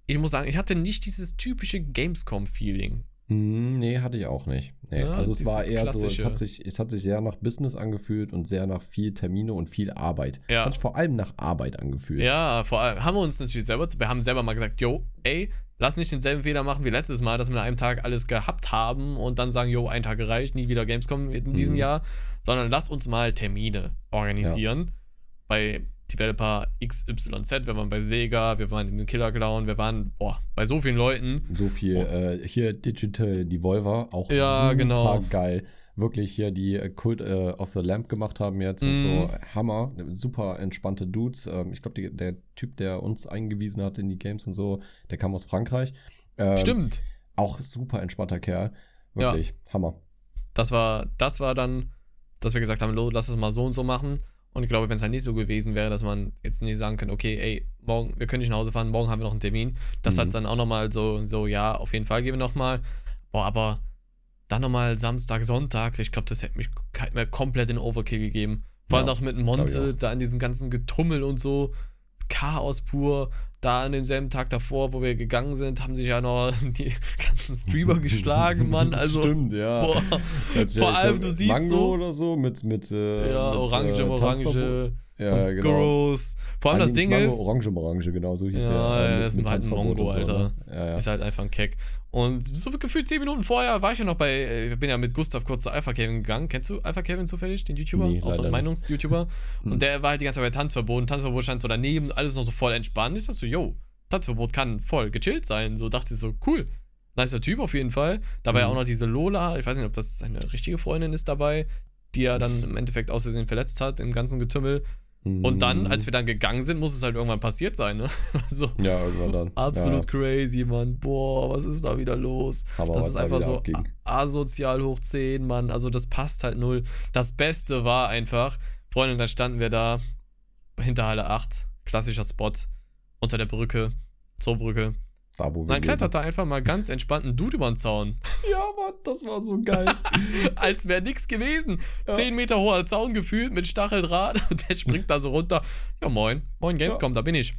ich muss sagen, ich hatte nicht dieses typische Gamescom-Feeling. Hm, Nee, hatte ich auch nicht. Nee. Ja, also es war eher so, es klassische. hat, sich, es hat sich sehr nach Business angefühlt und sehr nach viel Termine und viel Arbeit. Ja. Es hat sich vor allem nach Arbeit angefühlt. Ja, vor allem haben wir uns natürlich selber, wir haben selber mal gesagt, yo, ey, lass nicht denselben Fehler machen wie letztes Mal, dass wir an einem Tag alles gehabt haben und dann sagen, jo, ein Tag gereicht, nie wieder Gamescom in diesem Mhm. Jahr, sondern lass uns mal Termine organisieren. Bei Developer XYZ, wir waren bei Sega, wir waren in den Killer Clown, wir waren, boah, bei so vielen Leuten. So viel, Oh. äh, hier Digital Devolver, auch Ja, super genau. geil. Wirklich hier die äh, Cult äh, of the Lamp gemacht haben jetzt und Mhm. so. Hammer. Super entspannte Dudes. Ähm, ich glaube, der Typ, der uns eingewiesen hat in die Games und so, der kam aus Frankreich. Ähm, Stimmt. Auch super entspannter Kerl. Wirklich. Hammer. Das war, das war dann, dass wir gesagt haben, lo, lass es mal so und so machen. Und ich glaube, wenn es halt nicht so gewesen wäre, dass man jetzt nicht sagen könnte, okay, ey, morgen, wir können nicht nach Hause fahren, morgen haben wir noch einen Termin. Das Mhm. hat dann auch nochmal so, so, ja, auf jeden Fall gehen wir nochmal. Boah, aber dann nochmal Samstag, Sonntag, ich glaube, das hätte mich mir komplett in Overkill gegeben. Vor allem Ja, auch mit Monte, da in diesem ganzen Getummel und so. Chaos pur. Da an demselben Tag davor, wo wir gegangen sind, haben sich ja noch [laughs] die ganzen Streamer geschlagen, Mann. [laughs] Also, Stimmt, ja. boah. Vor allem, glaub, du siehst Mango so- oder so mit, mit, äh, Ja, mit, Orange, äh. Orange Ja, und genau. Skurros. Vor allem das Ding Mango, ist, Orange, Orange, genau, so hieß Ja, der. ja, äh, das ist halt ein Mongo, so, Alter. Ne? Ja, ja. ist halt einfach ein Keck. Und so gefühlt 10 Minuten vorher war ich ja noch bei, äh, ich bin ja mit Gustav kurz zu Alpha Kevin gegangen. Kennst du Alpha Kevin zufällig, den YouTuber? Nee, nicht. Meinungs-YouTuber. [laughs] Und der war halt die ganze Zeit bei Tanzverbot. Und Tanzverbot stand so daneben, alles noch so voll entspannt. Ich dachte so, yo, Tanzverbot kann voll gechillt sein. So dachte ich so, cool. Nicer Typ auf jeden Fall. Da war ja Mhm. auch noch diese Lola, ich weiß nicht, ob das seine richtige Freundin ist dabei, die er dann im Endeffekt aus Versehen verletzt hat im ganzen Getümmel. Und dann, als wir dann gegangen sind, muss es halt irgendwann passiert sein, ne? [laughs] Also, Ja, irgendwann dann. [laughs] absolut crazy, Mann. Boah, was ist da wieder los? Ja, aber das ist einfach so abging. asozial hoch 10, Mann. Also, das passt halt null. Das Beste war einfach, Freunde, dann standen wir da, hinter Halle 8, klassischer Spot, unter der Brücke, Zoobrücke. Da, wo wir dann klettert da einfach mal ganz entspannt ein Dude über den Zaun. [laughs] Ja, Mann, das war so geil. [laughs] Als wäre nichts gewesen. Ja. 10 Meter hoher Zaun gefühlt mit Stacheldraht und [laughs] der springt da so runter. Ja, moin. Moin, Gamescom, da bin ich.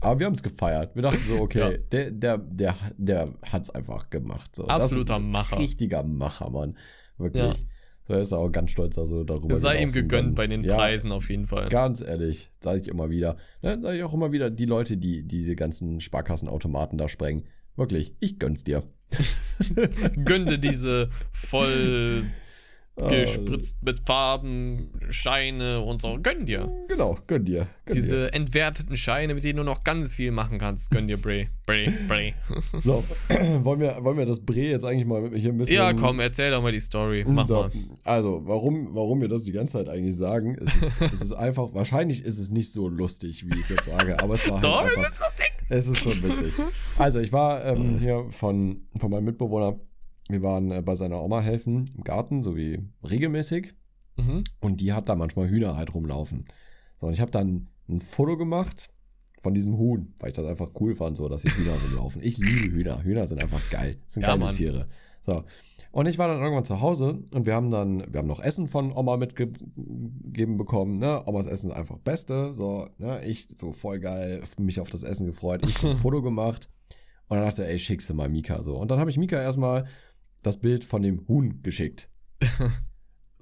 aber wir haben es gefeiert. Wir dachten so, okay, Ja. der, der, der, der hat es einfach gemacht. So. Absoluter ein Macher. Richtiger Macher, Mann. Wirklich. Ja. So, er ist auch ganz stolz also darüber. Es sei ihm gegönnt Dann- bei den ja, Preisen auf jeden Fall. Ganz ehrlich, sage ich immer wieder. Ne, sage ich auch immer wieder, die Leute, die diese ganzen Sparkassenautomaten da sprengen. Wirklich, ich gönn's dir. Gönn dir diese voll Ah, gespritzt mit Farben, Scheine und so. Gönn dir. Genau, gönn dir. Gönn dir. Diese entwerteten Scheine, mit denen du noch ganz viel machen kannst. Gönn dir, Bray. Bray, Bray. [laughs] So, [clears throat] wollen wir, wollen wir das Bre jetzt eigentlich mal hier ein bisschen. Ja, komm, erzähl doch mal die Story. Mach so, mal. Also, warum, warum wir das die ganze Zeit eigentlich sagen, es ist, [laughs] es ist einfach, wahrscheinlich ist es nicht so lustig, wie ich es jetzt sage, aber es war halt Doch, einfach, es ist lustig. es ist schon witzig. Also, ich war ähm, hier von, von meinem Mitbewohner, wir waren äh, bei seiner Oma helfen im Garten, so wie regelmäßig. Mhm. Und die hat da manchmal Hühner halt rumlaufen. So, und ich habe dann ein Foto gemacht von diesem Huhn, weil ich das einfach cool fand, so, dass hier Hühner rumlaufen. Ich liebe Hühner. Hühner sind einfach geil. Das sind Ja, geile Mann. Tiere. So. Und ich war dann irgendwann zu Hause und wir haben dann, wir haben noch Essen von Oma mitgegeben bekommen, ne? Omas Essen ist einfach Beste. So, ne? Ich so voll geil, mich auf das Essen gefreut. Ich ein [laughs] Foto gemacht. Und dann dachte ich, ey, schickst du mal Mika so. Und dann habe ich Mika erstmal das Bild von dem Huhn geschickt. [laughs]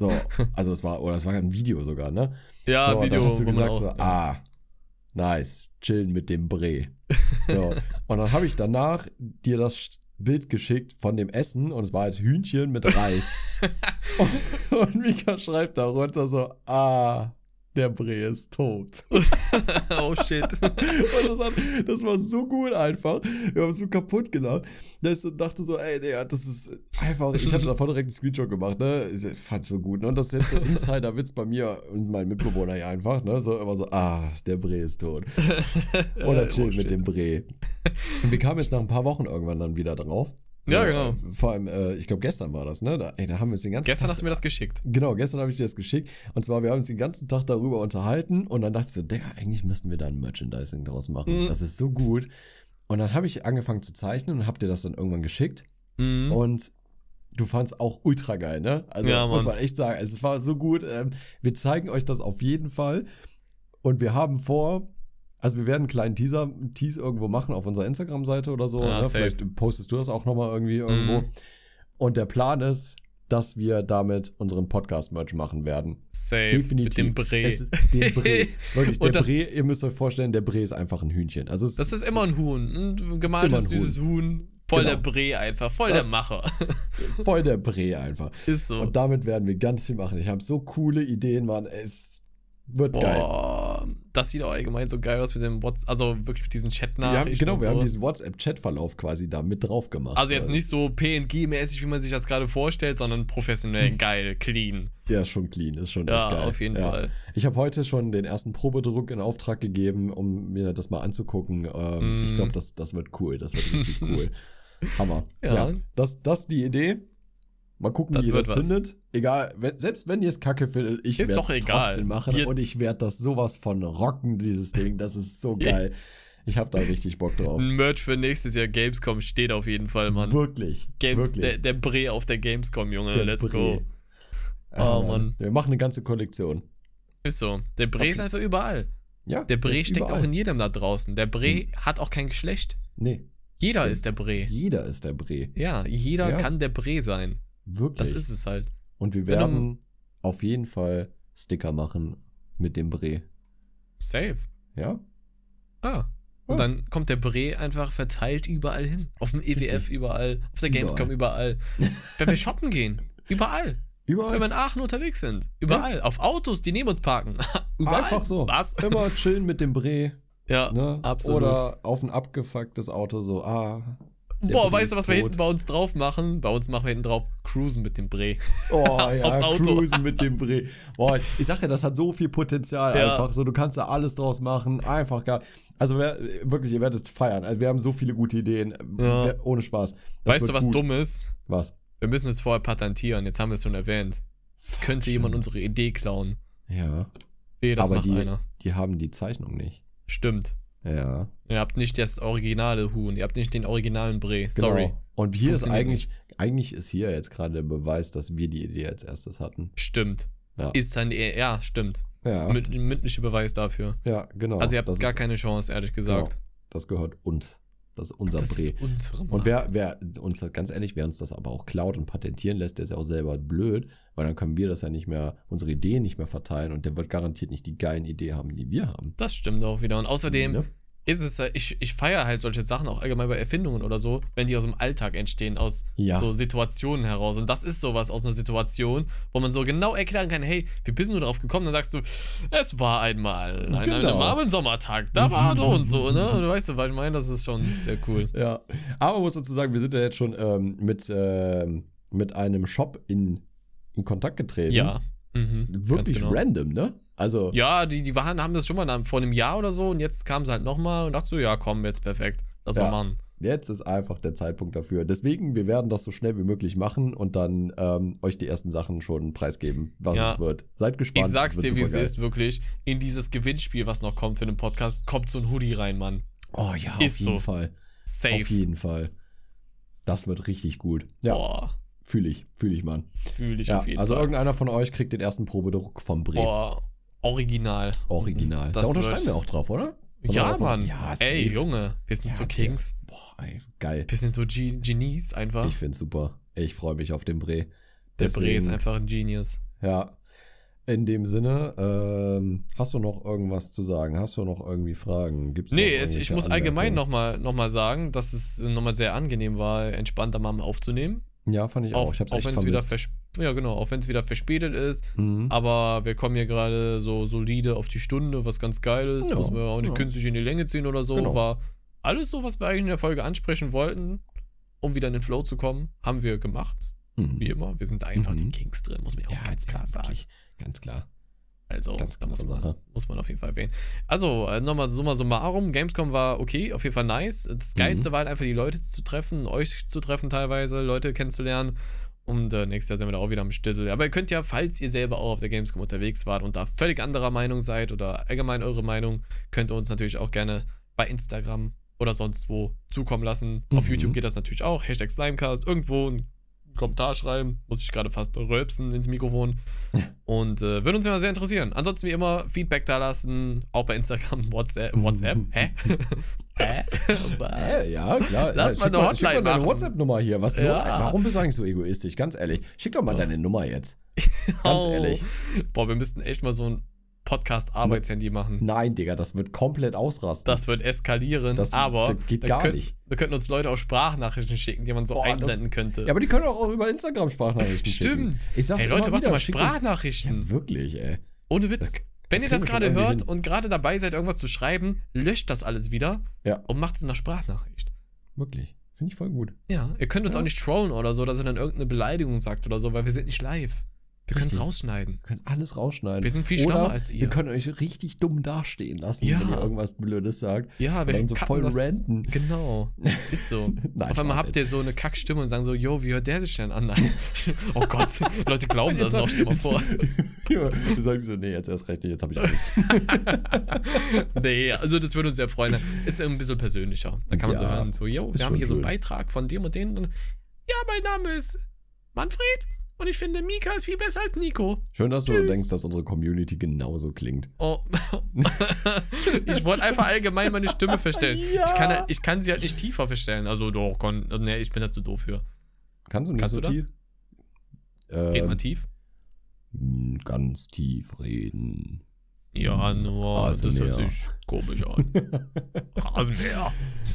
So, also es war, oder es war ein Video sogar, ne? Ja, so, Video, Dann hast du gesagt auch, so, ja. ah, nice, chillen mit dem Bre. [laughs] So, und dann habe ich danach dir das Bild geschickt von dem Essen und es war halt Hühnchen mit Reis. und, [laughs] und Mika schreibt darunter so, ah, der Bre ist tot. [laughs] oh shit. [laughs] Das, hat, das war so gut einfach. Wir haben so kaputt gelacht. Da ist so, dachte so, ey, Digga, das ist einfach. Ich hatte davon direkt einen Screenshot gemacht, ne? Ich fand so gut. Ne? Und das ist jetzt so ein [laughs] Insider-Witz bei mir und meinem Mitbewohner hier einfach, ne? So immer so, ah, der Bre ist tot. Oder chill Oh, mit dem Bre. Und wir kamen jetzt nach ein paar Wochen irgendwann dann wieder drauf. Ja, genau. äh, Vor allem, äh, ich glaube, gestern war das, ne? Da, ey, da haben wir uns den ganzen Gestern Tag hast du mir das geschickt. Genau, gestern habe ich dir das geschickt. Und zwar, wir haben uns den ganzen Tag darüber unterhalten. Und dann dachte ich so, Digga, eigentlich müssten wir da ein Merchandising draus machen. Mhm. Das ist so gut. Und dann habe ich angefangen zu zeichnen und habe dir das dann irgendwann geschickt. Mhm. Und du fandst auch ultra geil, ne? Also Ja, muss man echt sagen. Es war so gut. Ähm, wir zeigen euch das auf jeden Fall. Und wir haben vor, also wir werden einen kleinen Teaser, Tease irgendwo machen auf unserer Instagram-Seite oder so. Ja, ne? Vielleicht postest du das auch nochmal irgendwie irgendwo. Mhm. Und der Plan ist, dass wir damit unseren Podcast-Merch machen werden. Safe. Definitiv. Mit dem Bre. Es, den Bre. [laughs] Wirklich, der Bre, ihr müsst euch vorstellen, der Bre ist einfach ein Hühnchen. Also Das ist immer ein Huhn. Ein gemaltes, ein süßes Huhn. Voll Genau. der Bre einfach. Voll Das- der Macher. voll der Bre einfach. ist so. Und damit werden wir ganz viel machen. Ich habe so coole Ideen, Mann. Es wird geil. Boah, das sieht auch allgemein so geil aus mit dem WhatsApp, also wirklich mit diesen Chat-Nachrichten. genau, wir so. haben diesen WhatsApp-Chat-Verlauf quasi da mit drauf gemacht. Also jetzt nicht so PNG-mäßig, wie man sich das gerade vorstellt, sondern professionell, [laughs] geil, clean. Ja, schon clean, ist schon Ja, echt geil. auf jeden ja. Fall. Ich habe heute schon den ersten Probedruck in Auftrag gegeben, um mir das mal anzugucken. Ähm, Mm. Ich glaube, das, das wird cool. Das wird richtig [laughs] cool. Hammer. Ja. Ja. das, das ist die Idee. Mal gucken, Das wie ihr das was. Egal, Egal, wenn, selbst wenn ihr es kacke findet, ich werde es trotzdem machen Hier- und ich werde das sowas von rocken, dieses Ding. Das ist so geil. Ich habe da richtig Bock drauf. Ein Merch für nächstes Jahr Gamescom steht auf jeden Fall, Mann. Wirklich. Games, wirklich. der, der Bre auf der Gamescom, Junge. Der Let's Bre. go. Ah, Oh, Mann. Wir machen eine ganze Kollektion. Ist so. Der Bre Okay. ist einfach überall. Ja, Der Bre ist steckt überall. auch in jedem da draußen. Der Bre Hm. hat auch kein Geschlecht. Nee, Jeder Der- ist der Bre. jeder ist der Bre. Ja, jeder Ja. kann der Bre sein. Wirklich. Das ist es halt. Und wir Wenn werden auf jeden Fall Sticker machen mit dem Bre. Safe. Ja? Ah. Und Ah. dann kommt der Bre einfach verteilt überall hin. Auf dem EWF überall, auf der Gamescom überall. Wenn wir shoppen gehen, überall. Wenn Überall. wir in Aachen unterwegs sind, überall. Auf Autos, die neben uns parken. [laughs] überall. Einfach so. Was? [laughs] Immer chillen mit dem Bre. Ja, Ne? absolut. Oder auf ein abgefucktes Auto so, ah. Boah, weißt du, was wir hinten bei uns drauf machen? Bei uns machen wir hinten drauf Cruisen mit dem Bre. Oh [laughs] Aufs ja, Auto. cruisen mit dem Bre. Boah, ich sag ja, das hat so viel Potenzial Ja. einfach. So, du kannst da alles draus machen. Einfach geil. Also wer, wirklich, ihr werdet es feiern. Also, wir haben so viele gute Ideen. Ja. Wer, ohne Spaß. Das weißt du, was gut. dumm ist? Was? Wir müssen es vorher patentieren. Jetzt haben wir es schon erwähnt. Könnte Stimmt. jemand unsere Idee klauen? Ja. Wehe, das Aber macht die, einer. die haben die Zeichnung nicht. Stimmt. Ja. Ihr habt nicht das originale Huhn. Ihr habt nicht den originalen Bre. Sorry. Genau. Und hier ist eigentlich, eigentlich ist hier jetzt gerade der Beweis, dass wir die Idee als erstes hatten. Stimmt. Ja. Ist dann eher, ja, stimmt. Ja, Münd, mündlicher Beweis dafür. ja genau. also ihr habt das gar keine Chance, ehrlich gesagt. Genau, das gehört uns. Das ist unser Das Bre. ist unsere Und Marke. wer, wer uns, ganz ehrlich, wer uns das aber auch klaut und patentieren lässt, der ist ja auch selber blöd, weil dann können wir das ja nicht mehr, unsere Ideen nicht mehr verteilen und der wird garantiert nicht die geilen Ideen haben, die wir haben. Das stimmt auch wieder. Und außerdem Ne? Ist es, ich, ich feiere halt solche Sachen auch allgemein bei Erfindungen oder so, wenn die aus dem Alltag entstehen, aus Ja. so Situationen heraus. Und das ist sowas aus einer Situation, wo man so genau erklären kann, hey, wie bist du darauf gekommen? Dann sagst du, es war einmal an einem Genau. warmen Sommertag, da war so und so, ne? Und du weißt, was ich meine, das ist schon sehr cool. Ja, aber man muss dazu sagen, wir sind ja jetzt schon ähm, mit, ähm, mit einem Shop in, in Kontakt getreten. Ja. Mhm, Wirklich genau. random, ne? Also, Ja, die, die waren, haben das schon mal vor einem Jahr oder so und jetzt kamen sie halt nochmal und dachte so, ja, komm, jetzt perfekt. Lass Ja. mal machen. jetzt ist einfach der Zeitpunkt dafür. Deswegen, wir werden das so schnell wie möglich machen und dann ähm, euch die ersten Sachen schon preisgeben, was Ja. es wird. Seid gespannt. Ich sag's dir, wie es ist, wirklich. In dieses Gewinnspiel, was noch kommt für den Podcast, kommt so ein Hoodie rein, Mann. Oh ja, auf Ist jeden so. Fall. Safe. Auf jeden Fall. Das wird richtig gut. Ja, Boah, fühle ich, fühle ich, Mann. fühle ich Ja, auf jeden also Fall. irgendeiner von euch kriegt den ersten Probedruck vom Bre. Boah, original. Original. Das da unterschreiben wir auch drauf, oder? Sollen Ja, Mann. Ja, safe. Ey, Junge, wir sind Ja, so. Kings. Boah, ey, geil. Wir sind so Ge Genies einfach. Ich find's super. Ich freue mich auf den Bre. Der Bre ist einfach ein Genius. Ja. In dem Sinne, ähm, hast du noch irgendwas zu sagen? Hast du noch irgendwie Fragen? Gibt's noch Nee, es, ich muss allgemein nochmal noch mal sagen, dass es nochmal sehr angenehm war, entspannter mal aufzunehmen. Ja, fand ich auch. Auch, Ich hab's auch echt wenn es wieder, vermisst. Ja, genau, auch wenn es wieder verspätet ist. Mhm. Aber wir kommen hier gerade so solide auf die Stunde, was ganz geil ist. Ja, Muss man auch nicht ja. künstlich in die Länge ziehen oder so. Genau. War alles so, was wir eigentlich in der Folge ansprechen wollten, um wieder in den Flow zu kommen, haben wir gemacht. Mhm. Wie immer. Wir sind einfach Mhm. die Kings drin, muss man auch Ja, ganz klar ja, sagen. Ganz klar. Also, Ganz da muss man, muss man auf jeden Fall erwähnen. Also, äh, nochmal summa summarum. Gamescom war okay, auf jeden Fall nice. Das Geilste Mhm. war halt einfach, die Leute zu treffen, euch zu treffen teilweise, Leute kennenzulernen. Und äh, nächstes Jahr sind wir da auch wieder am Stissel. Aber ihr könnt ja, falls ihr selber auch auf der Gamescom unterwegs wart und da völlig anderer Meinung seid oder allgemein eure Meinung, könnt ihr uns natürlich auch gerne bei Instagram oder sonst wo zukommen lassen. Auf Mhm. YouTube geht das natürlich auch. Hashtag Slimecast. Irgendwo einen Kommentar schreiben. Muss ich gerade fast rülpsen ins Mikrofon. [laughs] Und äh, würde uns immer sehr interessieren. Ansonsten wie immer Feedback da lassen, auch bei Instagram, WhatsApp. WhatsApp? Hä? [laughs] Hä? Was? Ja, klar. Lass ja, mal eine Hotline mal deine machen. WhatsApp-Nummer hier. Was Ja. Warum bist du eigentlich so egoistisch? Ganz ehrlich. Schick doch mal deine Nummer jetzt. [laughs] Ganz ehrlich. Boah, wir müssten echt mal so ein Podcast-Arbeitshandy machen. Nein, Digga, das wird komplett ausrasten. Das wird eskalieren, Das- aber das geht gar könnt- nicht. Da könnten uns Leute auch Sprachnachrichten schicken, die man so Boah, das- einblenden könnte. ja, aber die können auch über Instagram Sprachnachrichten schicken. Stimmt. Ich sag's Hey Leute, macht doch mal Sprachnachrichten. Ja, wirklich, ey. Ohne Witz. Das- Wenn ihr das wir gerade hört hin. und gerade dabei seid, irgendwas zu schreiben, löscht das alles wieder Ja, und macht es in einer Sprachnachricht. wirklich. Finde ich voll gut. Ja, ihr könnt uns Ja. auch nicht trollen oder so, dass ihr dann irgendeine Beleidigung sagt oder so, weil wir sind nicht live. Wir können es rausschneiden. Wir können alles rausschneiden. Wir sind viel Oder schlauer als ihr. Wir können euch richtig dumm dastehen lassen, Ja. wenn ihr irgendwas Blödes sagt. Ja, wir dann so voll das, ranten. Genau. Ist so. [laughs] Nein, Auf einmal habt ihr so eine Kackstimme und sagen so, yo, wie hört der sich denn an? Nein. [laughs] Oh Gott, Leute glauben das noch, stell mal vor. [laughs] ja, wir sagen so, nee, jetzt erst recht nicht, jetzt habe ich Angst. Nee, also das würde uns sehr freuen. Ist ein bisschen persönlicher. Da kann man so hören, so, yo, wir haben hier so einen schön. Beitrag von dem und dem. Und, ja, mein Name ist Manfred und ich finde, Mika ist viel besser als Nico. Schön, dass du Tschüss. denkst, dass unsere Community genauso klingt. Oh. [laughs] ich wollte einfach allgemein meine Stimme verstellen. Ja. Ich, kann, ich kann sie halt nicht tiefer verstellen. Also doch, kon, nee, ich bin da zu doof für. Kannst du nicht Kannst so du das? tief? Red mal Ähm, tief. mh, ganz tief reden. Ja, nur, das Rasenmäher. hört sich komisch an. [laughs] Rasenmäher.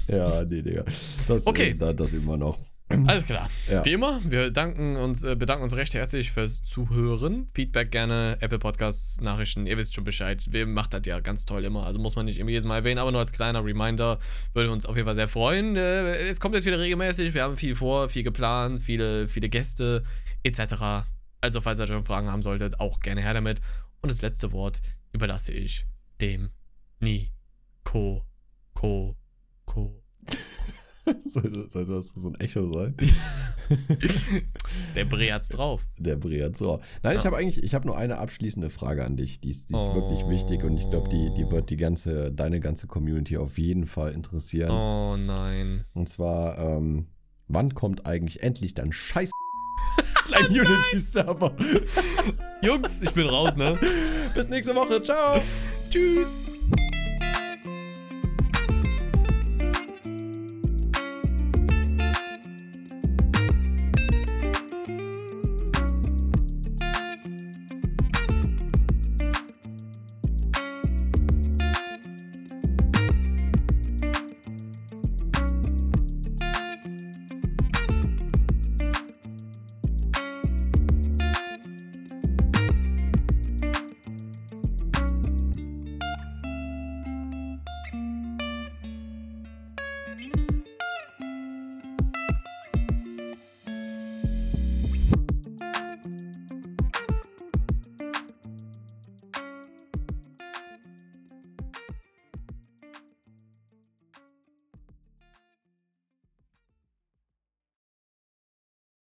Ja, nee, Digga. Das, Okay. äh, da, das immer noch. Alles klar. Ja. Wie immer, wir danken uns, äh, bedanken uns recht herzlich fürs Zuhören. Feedback gerne, Apple Podcasts, Nachrichten, ihr wisst schon Bescheid. Wir machen das ja ganz toll immer. Also muss man nicht immer jedes Mal erwähnen, aber nur als kleiner Reminder würde uns auf jeden Fall sehr freuen. Äh, es kommt jetzt wieder regelmäßig, wir haben viel vor, viel geplant, viele, viele Gäste etc. Also falls ihr schon Fragen haben solltet, auch gerne her damit. Und das letzte Wort überlasse ich dem Nico. Ko. Ko. [laughs] soll, soll das so ein Echo sein? Der Bre hat's drauf. Der Briat. So. Nein, ich Ja. habe eigentlich, ich habe nur eine abschließende Frage an dich. Die ist, die ist wirklich wichtig und ich glaube, die, die wird die ganze, deine ganze Community auf jeden Fall interessieren. Oh nein. Und zwar, ähm, wann kommt eigentlich endlich dein scheiß [laughs] [laughs] Slime Unity Server? Jungs, ich bin raus, ne? Bis nächste Woche. Ciao. Tschüss.